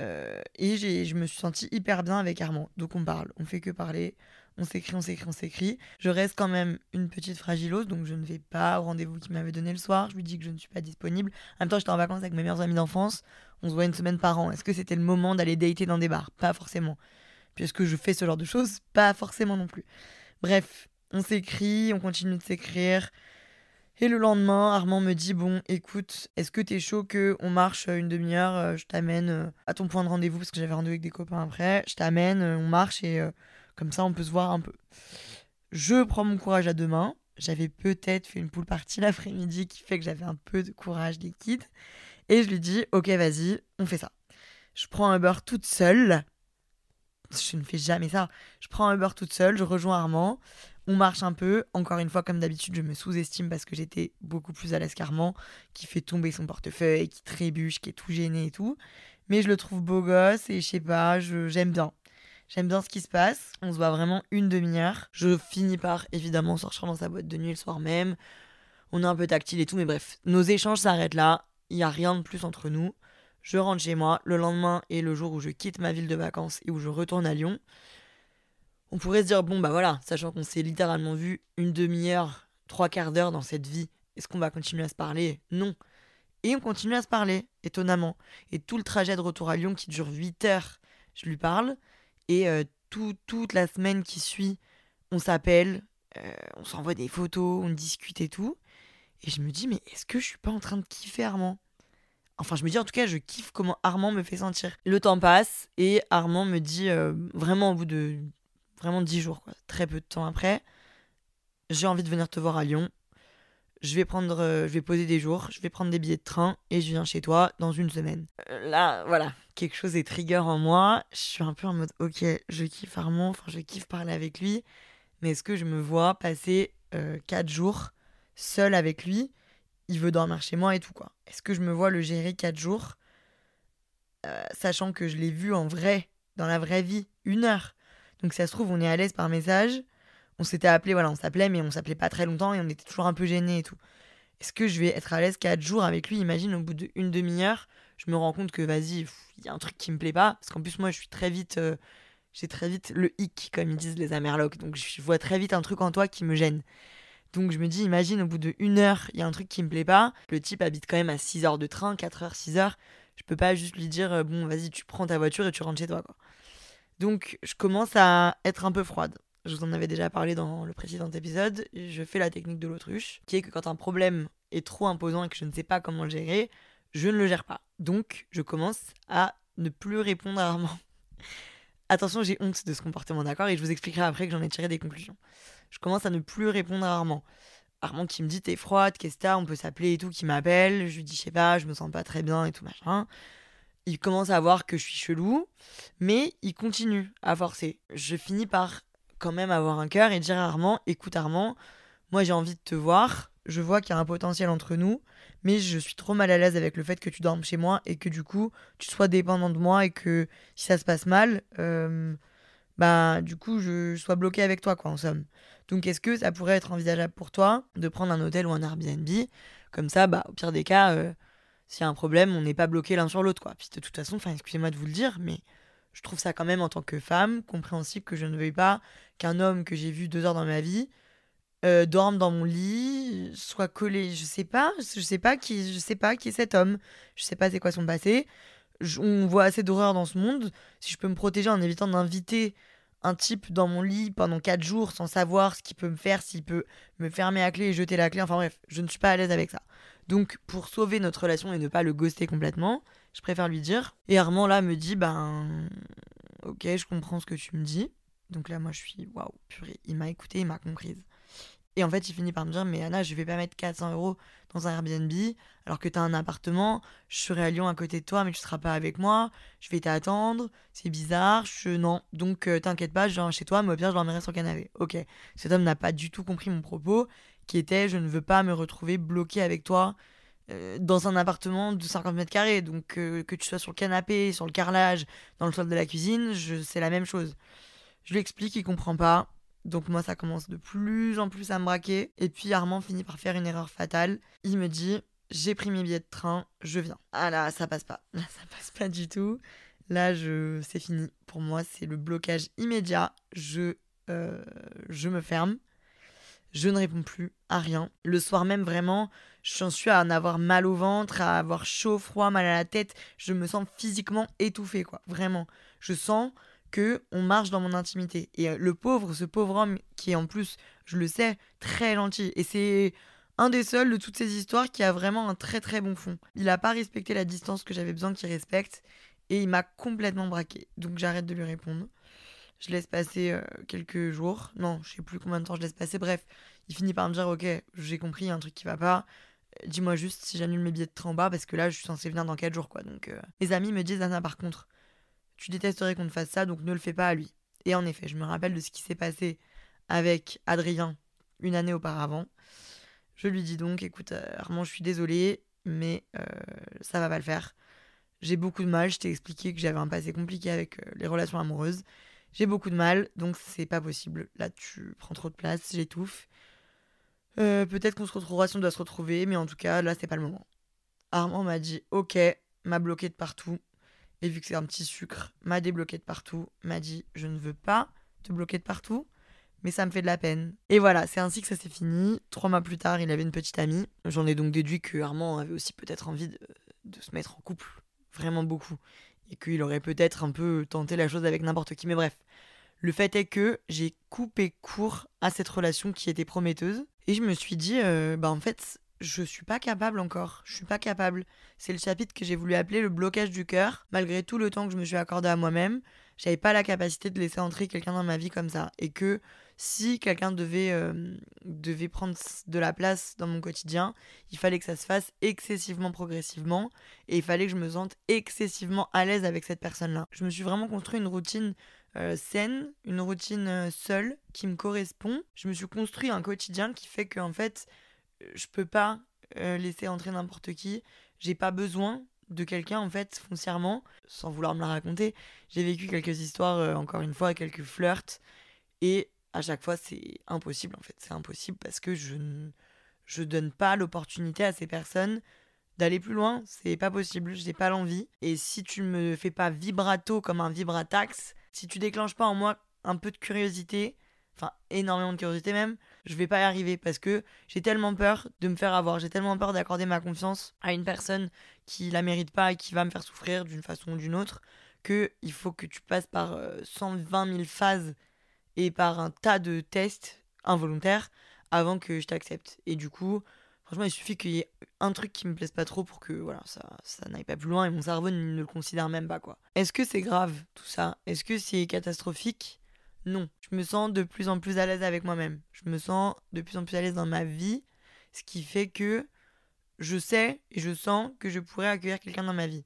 Euh, et je me suis sentie hyper bien avec Armand. Donc on parle, on fait que parler, on s'écrit, on s'écrit, on s'écrit. Je reste quand même une petite fragilose, donc je ne vais pas au rendez-vous qu'il m'avait donné le soir. Je lui dis que je ne suis pas disponible. En même temps, j'étais en vacances avec mes meilleurs amis d'enfance. On se voit une semaine par an. Est-ce que c'était le moment d'aller dater dans des bars? Pas forcément. Puis est-ce que je fais ce genre de choses? Pas forcément non plus. Bref, on s'écrit, on continue de s'écrire. Et le lendemain, Armand me dit Bon, écoute, est-ce que t'es chaud que on marche une demi-heure? Euh, Je t'amène euh, à ton point de rendez-vous parce que j'avais rendez-vous avec des copains après. Je t'amène, euh, on marche et comme ça on peut se voir un peu. Je prends mon courage à deux mains. J'avais peut-être fait une poule partie l'après-midi qui fait que j'avais un peu de courage liquide. Et je lui dis Ok, vas-y, on fait ça. Je prends un beurre toute seule. Je ne fais jamais ça. Je prends un beurre toute seule, je rejoins Armand. On marche un peu. Encore une fois, comme d'habitude, je me sous-estime parce que j'étais beaucoup plus à l'escarment, qui fait tomber son portefeuille, qui trébuche, qui est tout gêné et tout. Mais je le trouve beau gosse et je sais pas, j'aime bien. J'aime bien ce qui se passe. On se voit vraiment une demi-heure. Je finis par évidemment sortir dans sa boîte de nuit le soir même. On est un peu tactile et tout, mais bref, nos échanges s'arrêtent là. Il n'y a rien de plus entre nous. Je rentre chez moi. Le lendemain est le jour où je quitte ma ville de vacances et où je retourne à Lyon on pourrait se dire, bon, bah voilà, sachant qu'on s'est littéralement vu une demi-heure, trois quarts d'heure dans cette vie, est-ce qu'on va continuer à se parler? Non. Et on continue à se parler, étonnamment. Et tout le trajet de retour à Lyon qui dure 8 heures, je lui parle. Et euh, toute la semaine qui suit, on s'appelle, on s'envoie des photos, on discute et tout. Et je me dis, mais est-ce que je suis pas en train de kiffer Armand? Enfin, je me dis en tout cas, je kiffe comment Armand me fait sentir. Le temps passe et Armand me dit, vraiment au bout de vraiment dix jours, quoi. très peu de temps après, j'ai envie de venir te voir à Lyon. Je vais prendre, euh, je vais poser des jours, je vais prendre des billets de train et je viens chez toi dans une semaine. Euh, là, voilà, quelque chose est trigger en moi. Je suis un peu en mode, ok, je kiffe Armand, enfin, je kiffe parler avec lui, mais est-ce que je me vois passer euh, quatre jours seul avec lui? Il veut dormir chez moi et tout quoi. Est-ce que je me vois le gérer quatre jours, sachant que je l'ai vu en vrai, dans la vraie vie, une heure? Donc ça se trouve, on est à l'aise par message. On s'était appelé, voilà, on s'appelait, mais on s'appelait pas très longtemps et on était toujours un peu gênés et tout. Est-ce que je vais être à l'aise quatre jours avec lui? Imagine, au bout d'une demi-heure, je me rends compte que vas-y, il y a un truc qui me plaît pas. Parce qu'en plus, moi, je suis très vite. Euh, j'ai très vite le hic, comme ils disent les Amerlocs. Donc je vois très vite un truc en toi qui me gêne. Donc je me dis, imagine, au bout d'une heure, il y a un truc qui me plaît pas. Le type habite quand même à 6 heures de train, 4 heures, 6 heures. Je peux pas juste lui dire, euh, bon, vas-y, tu prends ta voiture et tu rentres chez toi. Donc je commence à être un peu froide. Je vous en avais déjà parlé dans le précédent épisode. Je fais la technique de l'autruche, qui est que quand un problème est trop imposant et que je ne sais pas comment le gérer, je ne le gère pas. Donc je commence à ne plus répondre à Armand. Attention, j'ai honte de ce comportement, d'accord? Et je vous expliquerai après que j'en ai tiré des conclusions. Je commence à ne plus répondre à Armand. Armand qui me dit t'es froide, qu'est-ce que t'as, on peut s'appeler et tout, qui m'appelle. Je lui dis je sais pas, je me sens pas très bien et tout machin il commence à voir que je suis chelou, mais il continue à forcer. Je finis par quand même avoir un cœur et dire à Armand, écoute Armand, moi j'ai envie de te voir, je vois qu'il y a un potentiel entre nous, mais je suis trop mal à l'aise avec le fait que tu dormes chez moi et que du coup tu sois dépendant de moi et que si ça se passe mal, euh, bah du coup je, sois bloqué avec toi quoi en somme. Donc est-ce que ça pourrait être envisageable pour toi de prendre un hôtel ou un Airbnb? Comme ça, bah au pire des cas... Euh, s'il y a un problème, on n'est pas bloqué l'un sur l'autre, quoi. Puis de toute façon, enfin, excusez-moi de vous le dire, mais je trouve ça quand même en tant que femme compréhensible que je ne veuille pas qu'un homme que j'ai vu deux heures dans ma vie euh, dorme dans mon lit, soit collé, je sais pas, je sais pas qui, je sais pas qui est cet homme, je sais pas c'est quoi son passé. on voit assez d'horreur dans ce monde. Si je peux me protéger en évitant d'inviter un type dans mon lit pendant quatre jours sans savoir ce qu'il peut me faire, s'il peut me fermer à clé et jeter la clé, enfin bref, je ne suis pas à l'aise avec ça. Donc, pour sauver notre relation et ne pas le ghoster complètement, je préfère lui dire. Et Armand, là, me dit Ben, ok, je comprends ce que tu me dis. Donc là, moi, je suis waouh, purée, il m'a écouté, il m'a comprise. Et en fait, il finit par me dire Mais Anna, je vais pas mettre 400 euros dans un Airbnb alors que tu as un appartement. Je serai à Lyon à côté de toi, mais tu seras pas avec moi. Je vais t'attendre. C'est bizarre. Je... Non. Donc, euh, t'inquiète pas, je viens chez toi, mais au pire, je dormirai sur le canapé. Ok. Cet homme n'a pas du tout compris mon propos qui était je ne veux pas me retrouver bloqué avec toi euh, dans un appartement de 50 mètres carrés. Donc euh, que tu sois sur le canapé, sur le carrelage, dans le sol de la cuisine, c'est la même chose. Je lui explique, il comprend pas. Donc moi ça commence de plus en plus à me braquer. Et puis Armand finit par faire une erreur fatale. Il me dit j'ai pris mes billets de train, je viens. Ah là, ça passe pas. Là, ça passe pas du tout. Là, je... c'est fini. Pour moi, c'est le blocage immédiat. Je, euh, je me ferme. Je ne réponds plus à rien. Le soir même, vraiment, j'en suis à en avoir mal au ventre, à avoir chaud, froid, mal à la tête. Je me sens physiquement étouffée, quoi. Vraiment. Je sens que on marche dans mon intimité. Et euh, le pauvre, ce pauvre homme qui est en plus, je le sais, très gentil. Et c'est un des seuls de toutes ces histoires qui a vraiment un très très bon fond. Il n'a pas respecté la distance que j'avais besoin qu'il respecte et il m'a complètement braqué. Donc j'arrête de lui répondre. Je laisse passer euh, quelques jours. Non, je sais plus combien de temps je laisse passer. Bref, il finit par me dire Ok, j'ai compris, il y a un truc qui va pas. Euh, dis-moi juste si j'annule mes billets de train en bas parce que là, je suis censé venir dans 4 jours quoi. Donc, euh, mes amis me disent Anna, par contre, tu détesterais qu'on te fasse ça, donc ne le fais pas à lui. Et en effet, je me rappelle de ce qui s'est passé avec Adrien une année auparavant. Je lui dis donc, écoute, euh, Armand, je suis désolée, mais euh, ça va pas le faire. J'ai beaucoup de mal, je t'ai expliqué que j'avais un passé compliqué avec euh, les relations amoureuses. J'ai beaucoup de mal, donc c'est pas possible. Là, tu prends trop de place, j'étouffe. Peut-être qu'on se retrouvera si on doit se retrouver, mais en tout cas, là, c'est pas le moment. Armand m'a dit ok, m'a bloqué de partout. Et vu que c'est un petit sucre, m'a débloqué de partout, m'a dit je ne veux pas te bloquer de partout mais ça me fait de la peine. Et voilà, c'est ainsi que ça s'est fini. Trois mois plus tard, il avait une petite amie. J'en ai donc déduit que Armand avait aussi peut-être envie de, se mettre en couple, vraiment beaucoup, et qu'il aurait peut-être un peu tenté la chose avec n'importe qui. Mais bref, le fait est que j'ai coupé court à cette relation qui était prometteuse, et je me suis dit, euh, bah en fait, je suis pas capable encore. Je suis pas capable. C'est le chapitre que j'ai voulu appeler le blocage du cœur. Malgré tout le temps que je me suis accordé à moi-même, j'avais pas la capacité de laisser entrer quelqu'un dans ma vie comme ça. Et que si quelqu'un devait, euh, devait prendre de la place dans mon quotidien, il fallait que ça se fasse excessivement progressivement et il fallait que je me sente excessivement à l'aise avec cette personne-là. Je me suis vraiment construit une routine euh, saine, une routine euh, seule qui me correspond. Je me suis construit un quotidien qui fait que en fait, je peux pas laisser entrer n'importe qui. J'ai pas besoin de quelqu'un en fait foncièrement, sans vouloir me la raconter. J'ai vécu quelques histoires, encore une fois, quelques flirts et à chaque fois, c'est impossible en fait. C'est impossible parce que je ne je donne pas l'opportunité à ces personnes d'aller plus loin. C'est pas possible. Je n'ai pas l'envie. Et si tu me fais pas vibrato comme un vibratax, si tu déclenches pas en moi un peu de curiosité, enfin énormément de curiosité même, je vais pas y arriver parce que j'ai tellement peur de me faire avoir. J'ai tellement peur d'accorder ma confiance à une personne qui la mérite pas et qui va me faire souffrir d'une façon ou d'une autre que il faut que tu passes par 120 euh, 000 phases et par un tas de tests involontaires avant que je t'accepte. Et du coup, franchement, il suffit qu'il y ait un truc qui me plaise pas trop pour que voilà, ça, ça n'aille pas plus loin et mon cerveau ne le considère même pas quoi. Est-ce que c'est grave tout ça? Est-ce que c'est catastrophique? Non. Je me sens de plus en plus à l'aise avec moi-même. Je me sens de plus en plus à l'aise dans ma vie, ce qui fait que je sais et je sens que je pourrais accueillir quelqu'un dans ma vie.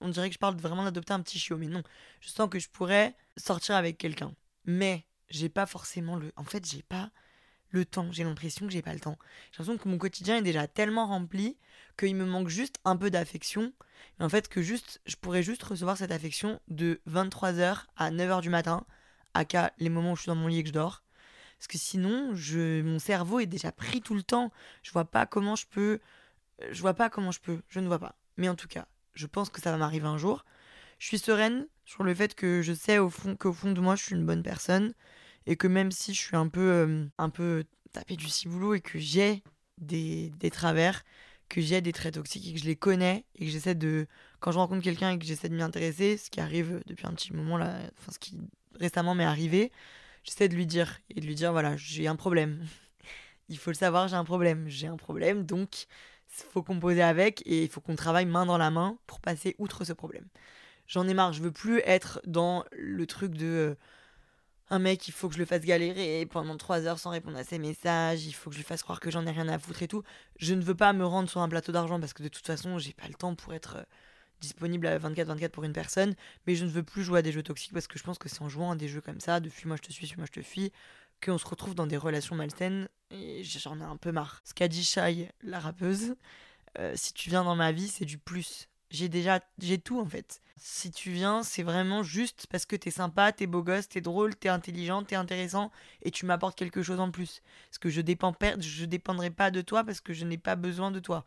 On dirait que je parle vraiment d'adopter un petit chiot, mais non. Je sens que je pourrais sortir avec quelqu'un. Mais j'ai pas forcément le. En fait, j'ai pas le temps. J'ai l'impression que j'ai pas le temps. J'ai l'impression que mon quotidien est déjà tellement rempli qu'il me manque juste un peu d'affection. en fait, que juste, je pourrais juste recevoir cette affection de 23h à 9h du matin, cas les moments où je suis dans mon lit et que je dors. Parce que sinon, je, mon cerveau est déjà pris tout le temps. Je vois pas comment je peux. Je vois pas comment je peux. Je ne vois pas. Mais en tout cas, je pense que ça va m'arriver un jour. Je suis sereine sur le fait que je sais au fond qu'au fond de moi, je suis une bonne personne et que même si je suis un peu, euh, un peu tapé du ciboulot et que j'ai des, des travers, que j'ai des traits toxiques et que je les connais et que j'essaie de quand je rencontre quelqu'un et que j'essaie de m'y intéresser ce qui arrive depuis un petit moment là enfin ce qui récemment m'est arrivé j'essaie de lui dire et de lui dire voilà j'ai un problème. Il faut le savoir j'ai un problème. J'ai un problème donc il faut composer avec et il faut qu'on travaille main dans la main pour passer outre ce problème. J'en ai marre je veux plus être dans le truc de euh, un mec, il faut que je le fasse galérer pendant trois heures sans répondre à ses messages, il faut que je lui fasse croire que j'en ai rien à foutre et tout. Je ne veux pas me rendre sur un plateau d'argent parce que de toute façon, j'ai pas le temps pour être euh, disponible à 24-24 pour une personne, mais je ne veux plus jouer à des jeux toxiques parce que je pense que c'est en jouant à des jeux comme ça, de fuis-moi je te suis, suis-moi je te fuis, qu'on se retrouve dans des relations malsaines et j'en ai un peu marre. Ce qu'a dit Shai, la rappeuse, euh, si tu viens dans ma vie, c'est du plus. J'ai déjà, j'ai tout en fait. Si tu viens, c'est vraiment juste parce que t'es sympa, t'es beau gosse, t'es drôle, t'es intelligent, t'es intéressant et tu m'apportes quelque chose en plus. Parce que je dépends, je dépendrai pas de toi parce que je n'ai pas besoin de toi.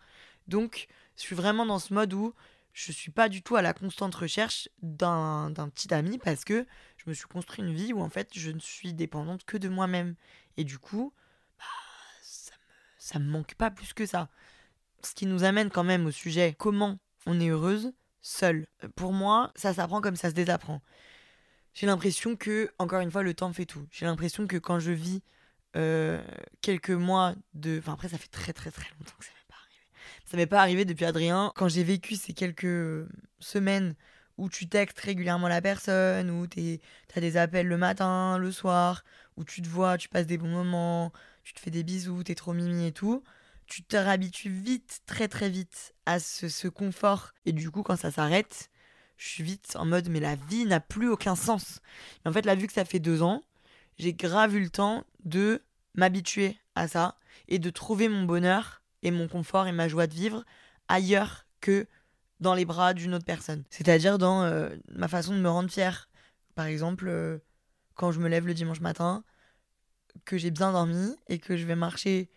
Donc, je suis vraiment dans ce mode où je suis pas du tout à la constante recherche d'un petit ami parce que je me suis construit une vie où en fait je ne suis dépendante que de moi-même. Et du coup, bah, ça, me, ça me manque pas plus que ça. Ce qui nous amène quand même au sujet comment on est heureuse seule. Pour moi, ça s'apprend comme ça se désapprend. J'ai l'impression que, encore une fois, le temps fait tout. J'ai l'impression que quand je vis euh, quelques mois de. Enfin, après, ça fait très très très longtemps que ça ça m'est pas arrivé depuis Adrien. Quand j'ai vécu ces quelques semaines où tu textes régulièrement la personne, où tu as des appels le matin, le soir, où tu te vois, tu passes des bons moments, tu te fais des bisous, tu es trop mimi et tout, tu te réhabitues vite, très très vite à ce, confort. Et du coup, quand ça s'arrête, je suis vite en mode mais la vie n'a plus aucun sens. Et en fait, là, vu que ça fait deux ans, j'ai grave eu le temps de m'habituer à ça et de trouver mon bonheur et mon confort et ma joie de vivre ailleurs que dans les bras d'une autre personne. C'est-à-dire dans euh, ma façon de me rendre fière. Par exemple, euh, quand je me lève le dimanche matin, que j'ai bien dormi et que je vais marcher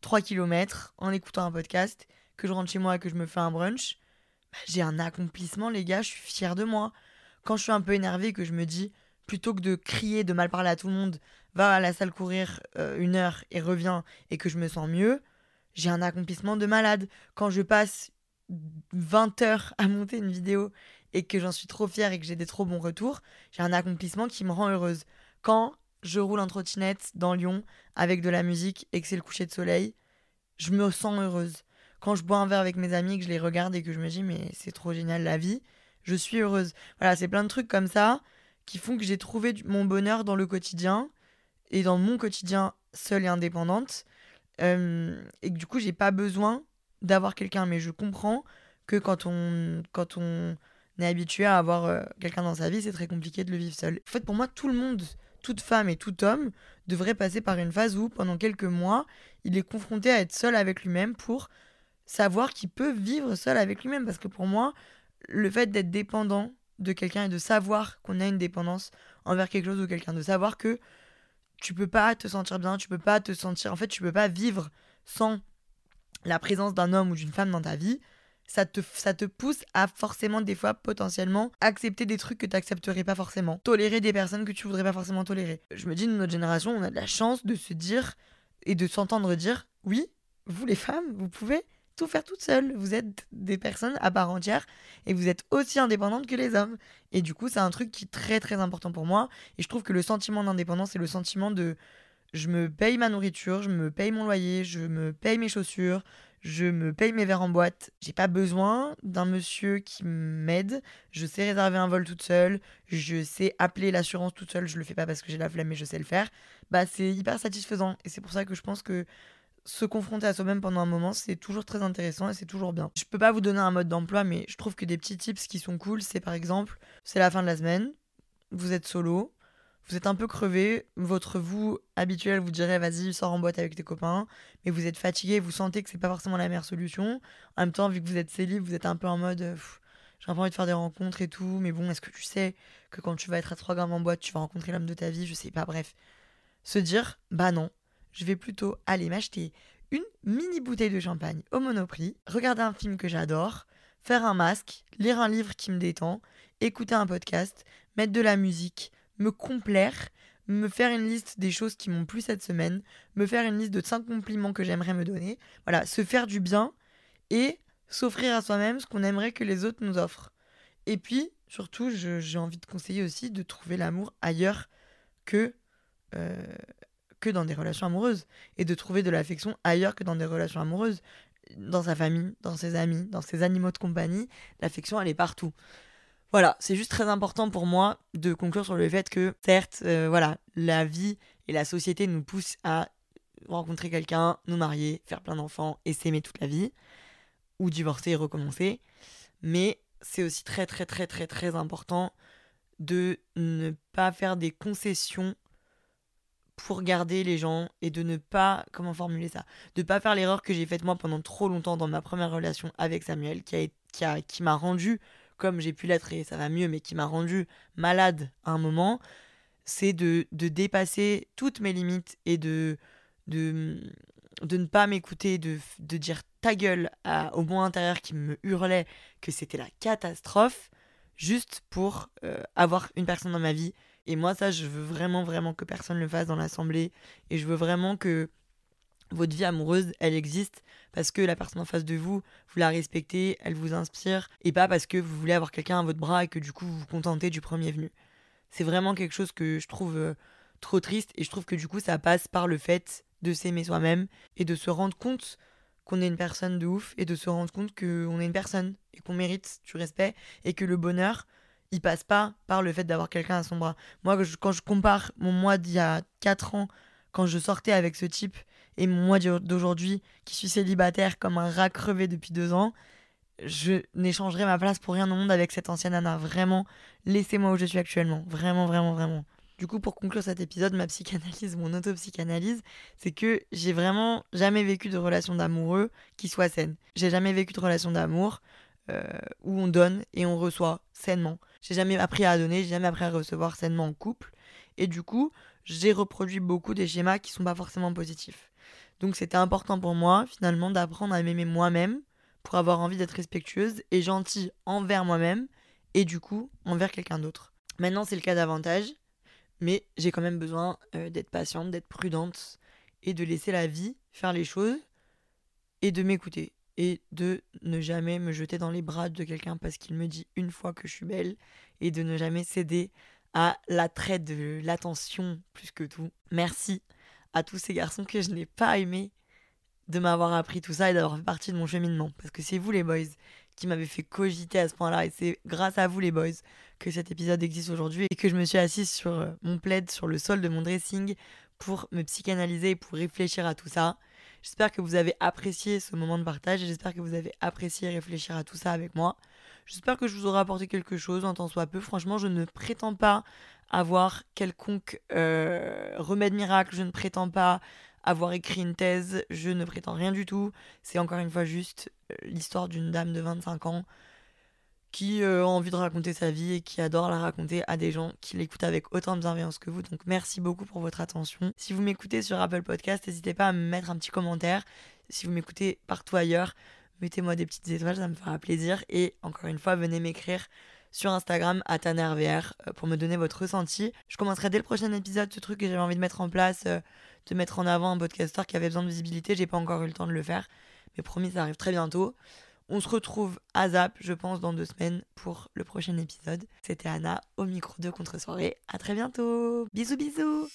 3 km en écoutant un podcast, que je rentre chez moi et que je me fais un brunch, bah, j'ai un accomplissement, les gars, je suis fière de moi. Quand je suis un peu énervée, que je me dis, plutôt que de crier, de mal parler à tout le monde, va à la salle courir euh, une heure et reviens et que je me sens mieux, j'ai un accomplissement de malade. Quand je passe 20 heures à monter une vidéo et que j'en suis trop fière et que j'ai des trop bons retours, j'ai un accomplissement qui me rend heureuse. Quand je roule en trottinette dans Lyon avec de la musique et que c'est le coucher de soleil, je me sens heureuse. Quand je bois un verre avec mes amis que je les regarde et que je me dis mais c'est trop génial la vie, je suis heureuse. Voilà, c'est plein de trucs comme ça qui font que j'ai trouvé mon bonheur dans le quotidien et dans mon quotidien seule et indépendante et du coup, j'ai pas besoin d'avoir quelqu'un. Mais je comprends que quand on, quand on est habitué à avoir quelqu'un dans sa vie, c'est très compliqué de le vivre seul. En fait, pour moi, tout le monde, toute femme et tout homme devrait passer par une phase où, pendant quelques mois, il est confronté à être seul avec lui-même pour savoir qu'il peut vivre seul avec lui-même. Parce que pour moi, le fait d'être dépendant de quelqu'un et de savoir qu'on a une dépendance envers quelque chose ou quelqu'un, de savoir que tu peux pas te sentir bien, tu peux pas te sentir. En fait, tu peux pas vivre sans la présence d'un homme ou d'une femme dans ta vie. Ça te, ça te pousse à forcément, des fois, potentiellement, accepter des trucs que tu n'accepterais pas forcément. Tolérer des personnes que tu voudrais pas forcément tolérer. Je me dis, notre génération, on a de la chance de se dire et de s'entendre dire oui, vous les femmes, vous pouvez tout faire toute seule. Vous êtes des personnes à part entière et vous êtes aussi indépendantes que les hommes. Et du coup, c'est un truc qui est très très important pour moi. Et je trouve que le sentiment d'indépendance, c'est le sentiment de je me paye ma nourriture, je me paye mon loyer, je me paye mes chaussures, je me paye mes verres en boîte. J'ai pas besoin d'un monsieur qui m'aide. Je sais réserver un vol toute seule. Je sais appeler l'assurance toute seule. Je le fais pas parce que j'ai la flemme, mais je sais le faire. Bah, c'est hyper satisfaisant. Et c'est pour ça que je pense que se confronter à soi-même pendant un moment, c'est toujours très intéressant et c'est toujours bien. Je peux pas vous donner un mode d'emploi, mais je trouve que des petits tips qui sont cool, c'est par exemple, c'est la fin de la semaine, vous êtes solo, vous êtes un peu crevé, votre vous habituel vous dirait vas-y, sors en boîte avec tes copains, mais vous êtes fatigué, vous sentez que c'est pas forcément la meilleure solution. En même temps, vu que vous êtes célib, vous êtes un peu en mode j'ai pas envie de faire des rencontres et tout, mais bon, est-ce que tu sais que quand tu vas être à 3 grammes en boîte, tu vas rencontrer l'homme de ta vie? Je sais pas, bref. Se dire, bah non, je vais plutôt aller m'acheter une mini bouteille de champagne au Monoprix, regarder un film que j'adore, faire un masque, lire un livre qui me détend, écouter un podcast, mettre de la musique, me complaire, me faire une liste des choses qui m'ont plu cette semaine, me faire une liste de 5 compliments que j'aimerais me donner. Voilà, se faire du bien et s'offrir à soi-même ce qu'on aimerait que les autres nous offrent. Et puis, surtout, j'ai envie de conseiller aussi de trouver l'amour ailleurs que euh, que dans des relations amoureuses et de trouver de l'affection ailleurs que dans des relations amoureuses. Dans sa famille, dans ses amis, dans ses animaux de compagnie, l'affection elle est partout. Voilà, c'est juste très important pour moi de conclure sur le fait que, certes, euh, voilà, la vie et la société nous poussent à rencontrer quelqu'un, nous marier, faire plein d'enfants et s'aimer toute la vie, ou divorcer et recommencer. Mais c'est aussi très très très très très important de ne pas faire des concessions pour garder les gens et de ne pas, comment formuler ça, de pas faire l'erreur que j'ai faite moi pendant trop longtemps dans ma première relation avec Samuel, qui a, qui a, qui m'a rendu, comme j'ai pu l'être et ça va mieux, mais qui m'a rendu malade à un moment, c'est de, de dépasser toutes mes limites et de, de, de ne pas m'écouter, de, de dire ta gueule à, au moins intérieur qui me hurlait que c'était la catastrophe, juste pour euh, avoir une personne dans ma vie. Et moi, ça, je veux vraiment, vraiment que personne le fasse dans l'assemblée. Et je veux vraiment que votre vie amoureuse, elle existe parce que la personne en face de vous, vous la respectez, elle vous inspire, et pas parce que vous voulez avoir quelqu'un à votre bras et que du coup vous vous contentez du premier venu. C'est vraiment quelque chose que je trouve euh, trop triste et je trouve que du coup ça passe par le fait de s'aimer soi-même et de se rendre compte qu'on est une personne de ouf et de se rendre compte qu'on est une personne et qu'on mérite du respect et que le bonheur, il passe pas par le fait d'avoir quelqu'un à son bras. Moi, quand je compare mon moi d'il y a 4 ans, quand je sortais avec ce type, et mon moi d'aujourd'hui, qui suis célibataire comme un rat crevé depuis 2 ans, je n'échangerai ma place pour rien au monde avec cette ancienne Anna. Vraiment, laissez-moi où je suis actuellement. Vraiment, vraiment, vraiment. Du coup, pour conclure cet épisode, ma psychanalyse, mon autopsychanalyse, c'est que j'ai vraiment jamais vécu de relation d'amoureux qui soit saine. J'ai jamais vécu de relation d'amour euh, où on donne et on reçoit sainement. J'ai jamais appris à donner, j'ai jamais appris à recevoir sainement en couple. Et du coup, j'ai reproduit beaucoup des schémas qui sont pas forcément positifs. Donc c'était important pour moi, finalement, d'apprendre à m'aimer moi-même pour avoir envie d'être respectueuse et gentille envers moi-même et du coup envers quelqu'un d'autre. Maintenant, c'est le cas davantage. Mais j'ai quand même besoin euh, d'être patiente, d'être prudente et de laisser la vie faire les choses et de m'écouter et de ne jamais me jeter dans les bras de quelqu'un parce qu'il me dit une fois que je suis belle et de ne jamais céder à l'attrait de l'attention plus que tout. Merci à tous ces garçons que je n'ai pas aimés de m'avoir appris tout ça et d'avoir fait partie de mon cheminement parce que c'est vous les boys qui m'avez fait cogiter à ce point-là et c'est grâce à vous les boys que cet épisode existe aujourd'hui et que je me suis assise sur mon plaid, sur le sol de mon dressing pour me psychanalyser et pour réfléchir à tout ça. J'espère que vous avez apprécié ce moment de partage et j'espère que vous avez apprécié réfléchir à tout ça avec moi. J'espère que je vous aurai apporté quelque chose en tant soit peu. Franchement, je ne prétends pas avoir quelconque euh, remède miracle, je ne prétends pas avoir écrit une thèse, je ne prétends rien du tout. C'est encore une fois juste euh, l'histoire d'une dame de 25 ans qui euh, a envie de raconter sa vie et qui adore la raconter à des gens qui l'écoutent avec autant de bienveillance que vous. Donc merci beaucoup pour votre attention. Si vous m'écoutez sur Apple Podcast, n'hésitez pas à me mettre un petit commentaire. Si vous m'écoutez partout ailleurs, mettez-moi des petites étoiles, ça me fera plaisir. Et encore une fois, venez m'écrire sur Instagram à TanerVR euh, pour me donner votre ressenti. Je commencerai dès le prochain épisode ce truc que j'avais envie de mettre en place, euh, de mettre en avant un podcaster qui avait besoin de visibilité. J'ai pas encore eu le temps de le faire, mais promis, ça arrive très bientôt. On se retrouve à Zap, je pense, dans deux semaines pour le prochain épisode. C'était Anna au micro de Contre-soirée. À très bientôt. Bisous, bisous.